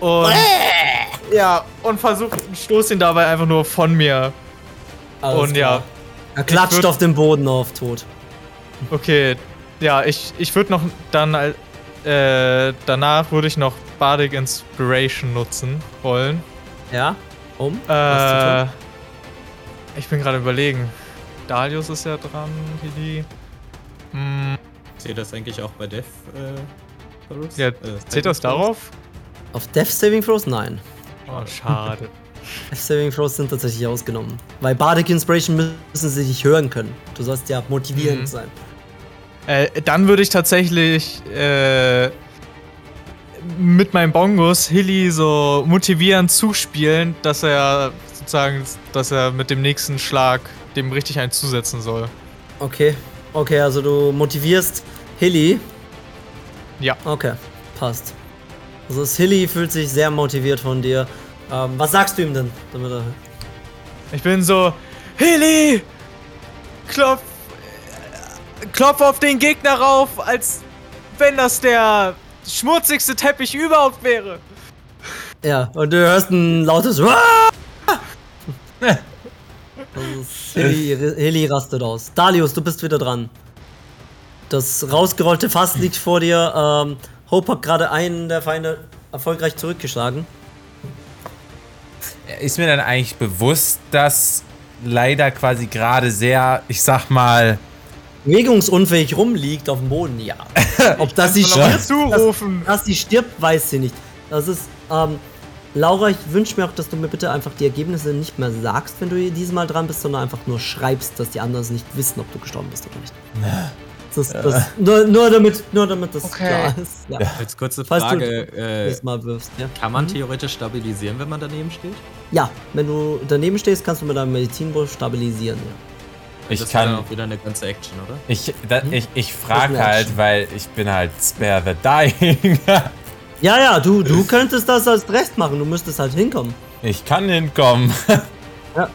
Und. Ja, und versuche, stoße ihn dabei einfach nur von mir. Alles und klar. ja, Er klatscht würd- auf den Boden auf tot. okay. Ja, ich, ich würde noch dann. Äh, danach würde ich noch Bardic Inspiration nutzen wollen. Ja? Um? Was zu Äh, tun? ich bin gerade überlegen. Dalius ist ja dran, Hili. Hm, Zählt das eigentlich auch bei Death? Äh, ja, Äh, zählt das darauf? Auf Death Saving Throws? Nein. Oh, schade. Death Saving Throws sind tatsächlich ausgenommen. Weil Bardic Inspiration müssen sie dich hören können. Du sollst ja motivierend Mhm. sein. Äh, dann würde ich tatsächlich äh, mit meinem Bongos Hilly so motivierend zuspielen, dass er sozusagen, dass er mit dem nächsten Schlag dem richtig einen zusetzen soll. Okay. Okay, also du motivierst Hilly. Ja. Okay, passt. Also das Hilly fühlt sich sehr motiviert von dir. Ähm, was sagst du ihm denn? Damit er Ich bin so, Hilly! Klopf, äh, klopf auf den Gegner rauf, als wenn das der schmutzigste Teppich überhaupt wäre. Ja, und du hörst ein lautes ist Heli, Heli rastet aus. Dalius, du bist wieder dran. Das rausgerollte Fass liegt vor dir. Ähm, Hope hat gerade einen der Feinde erfolgreich zurückgeschlagen. Ist mir dann eigentlich bewusst, dass leider quasi gerade sehr, ich sag mal, Bewegungsunfähig rumliegt auf dem Boden, ja. Ob das sie stirbt, zurufen. dass sie stirbt, weiß sie nicht. Das ist, ähm, Laura, ich wünsche mir auch, dass du mir bitte einfach die Ergebnisse nicht mehr sagst, wenn du hier diesmal dran bist, sondern einfach nur schreibst, dass die anderen es nicht wissen, ob du gestorben bist oder nicht. Das das, nur, nur, damit, nur damit das Okay. klar ist. Ja. Als kurze Falls du Frage, äh, wirfst, ja. kann man theoretisch stabilisieren, wenn man daneben steht? Ja, wenn du daneben stehst, kannst du mit deinem Medizinwurf stabilisieren, ja. ich das kann. auch wieder eine ganze Action, oder? Ich, da, ich, ich ist frage halt, Action. weil ich bin halt Spare the Dying. Ja, ja, du, du könntest das als Rest machen, du müsstest halt hinkommen. ich kann hinkommen. Ja,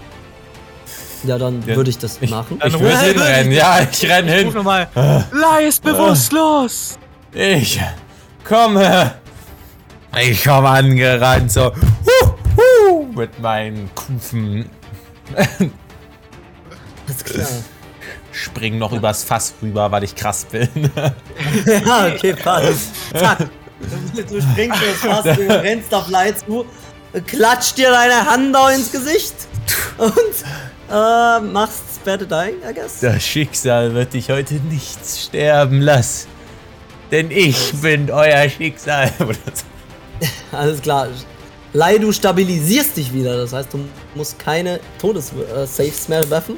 dann Ja, würde ich das Ich, machen. ich Dann würde ruf- hinrennen, ja, ich renn Ruf hin. nochmal. Lai ist bewusstlos. Ich komme. Ich komme angerannt, so. Hu, hu, mit meinen Kufen. Alles klar. Spring noch übers Fass rüber, weil ich krass bin. Ja, okay, passt. Zack. Du springst das Fass, du rennst auf Leid zu, klatscht dir deine Hand da ins Gesicht und äh, machst the Dying, I guess. Das Schicksal wird dich heute nicht sterben lassen. Denn ich bin euer Schicksal. Alles klar. Lei, du stabilisierst dich wieder, das heißt, du musst keine Todes-Saves mehr werfen.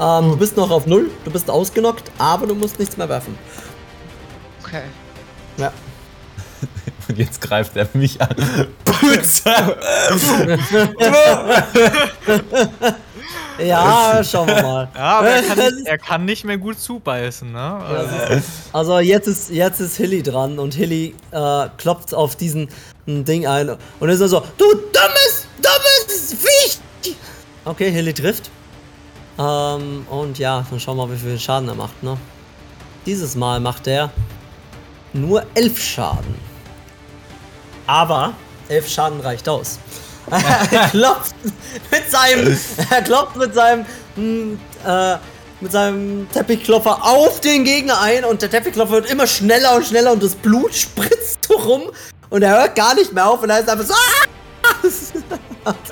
Ähm, du bist noch auf Null, du bist ausgenockt, aber du musst nichts mehr werfen. Okay. Ja. Und jetzt greift er mich an. Putzer! Ja, schauen wir mal. Ja, aber er kann, nicht, er kann nicht mehr gut zubeißen, ne? Also, Also jetzt ist, jetzt ist Hilly dran und Hilly äh, klopft auf diesen m, Ding ein und ist dann so, du dummes, dummes Viech! Okay, Hilly trifft. Ähm, und ja, dann schauen wir mal, wie viel Schaden er macht, ne? Dieses Mal macht er nur 11 Schaden. Aber 11 Schaden reicht aus. er klopft mit seinem, er klopft mit seinem, mm, äh, mit seinem Teppichklopfer auf den Gegner ein und der Teppichklopfer wird immer schneller und schneller und das Blut spritzt so rum und er hört gar nicht mehr auf und er ist einfach so,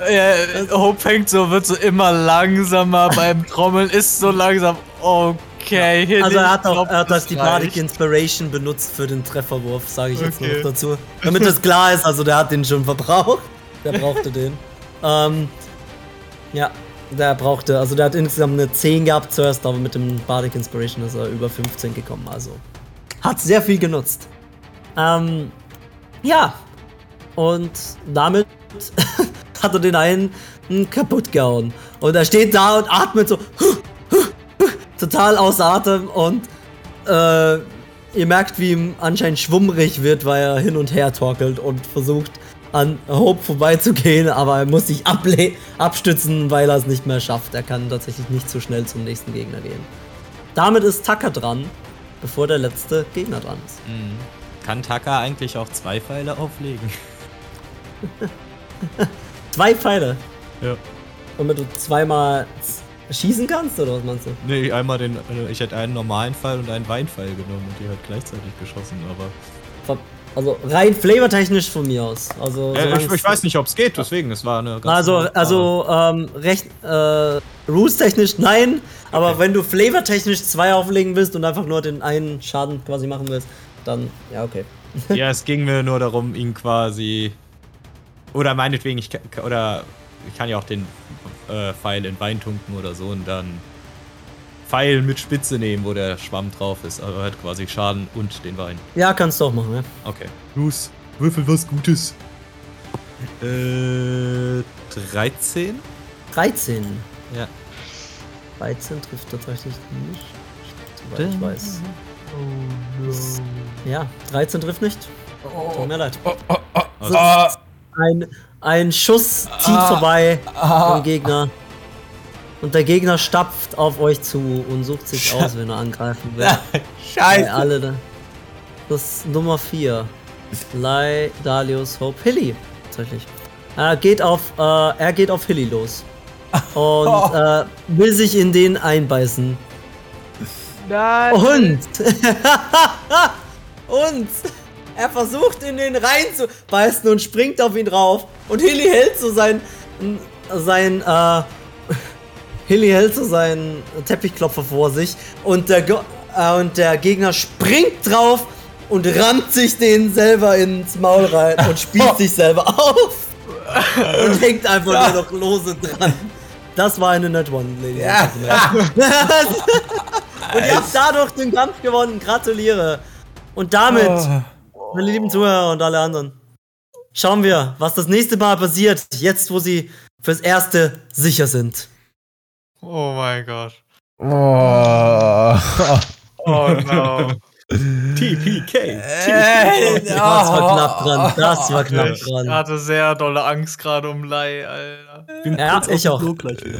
äh, Hope fängt so, wird so immer langsamer beim Trommeln, ist so langsam. Okay, Hilly, Also er hat auch er hat das die. Bardic Inspiration benutzt für den Trefferwurf, sage ich jetzt Okay. noch dazu. Damit das klar ist, also der hat den schon verbraucht. Der brauchte den. Ähm, ja, der brauchte, also der hat insgesamt eine 10 gehabt zuerst, aber mit dem Bardic Inspiration ist er über 15 gekommen, also hat sehr viel genutzt. Ähm, ja, und damit hat er den einen kaputt gehauen. Und er steht da und atmet so total außer Atem und äh, ihr merkt, wie ihm anscheinend schwummrig wird, weil er hin und her torkelt und versucht an Hope vorbeizugehen, aber er muss sich able abstützen, weil er es nicht mehr schafft. Er kann tatsächlich nicht so schnell zum nächsten Gegner gehen. Damit ist Tucker dran, bevor der letzte Gegner dran ist. Kann Taka eigentlich auch zwei Pfeile auflegen? Zwei Pfeile. Ja. Damit du zweimal schießen kannst, oder was meinst du? Nee, einmal den. äh, Ich hätte einen normalen Pfeil und einen Weinpfeil genommen und die halt gleichzeitig geschossen, aber. Also rein flavortechnisch von mir aus. Also, Äh, ich, ich weiß nicht, ob es geht, deswegen, es war eine ganz. Also, also ähm, recht äh, rules-technisch nein, aber Okay. wenn du flavortechnisch zwei auflegen willst und einfach nur den einen Schaden quasi machen willst, dann ja, okay. Ja, es ging mir nur darum, ihn quasi. Oder meinetwegen, ich kann, oder ich kann ja auch den äh, Pfeil in Wein tunken oder so und dann Pfeil mit Spitze nehmen, wo der Schwamm drauf ist. Aber halt quasi Schaden und den Wein. Ja, kannst du auch machen, ja. Okay. Los, würfel was Gutes. Äh, 13? 13. Ja. 13 trifft tatsächlich nicht. Soweit ich weiß. Ja, 13 trifft nicht. Tut mir leid. Also, Ein, ein Schuss zieht vorbei vom Gegner. Und der Gegner stapft auf euch zu und sucht sich aus, wenn er angreifen will. Scheiße. alle da. Das ist Nummer 4. Lai, Dalius, Hope, Hilly. Tatsächlich. Er geht auf, äh, er geht auf Hilly los. Und äh, will sich in den einbeißen. Nein. Und. und. Er versucht in den reinzubeißen und springt auf ihn drauf. Und Hilly hält so sein. sein, äh. Hilly hält so seinen Teppichklopfer vor sich. Und der, Go äh, und der Gegner springt drauf und rammt sich den selber ins Maul rein und spielt sich selber auf. Und hängt einfach nur noch lose dran. Das war eine Net One, Lady. Ja. Und ihr habt dadurch den Kampf gewonnen. Gratuliere. Und damit, meine lieben Zuhörer und alle anderen, schauen wir, was das nächste Mal passiert, jetzt wo sie fürs Erste sicher sind. Oh mein Gott. Oh. Oh no. TPK. Äh, Das war knapp dran. Das war knapp ich dran. hatte sehr dolle Angst gerade um Lai, Alter. Ja, ich auch. Gleich wieder.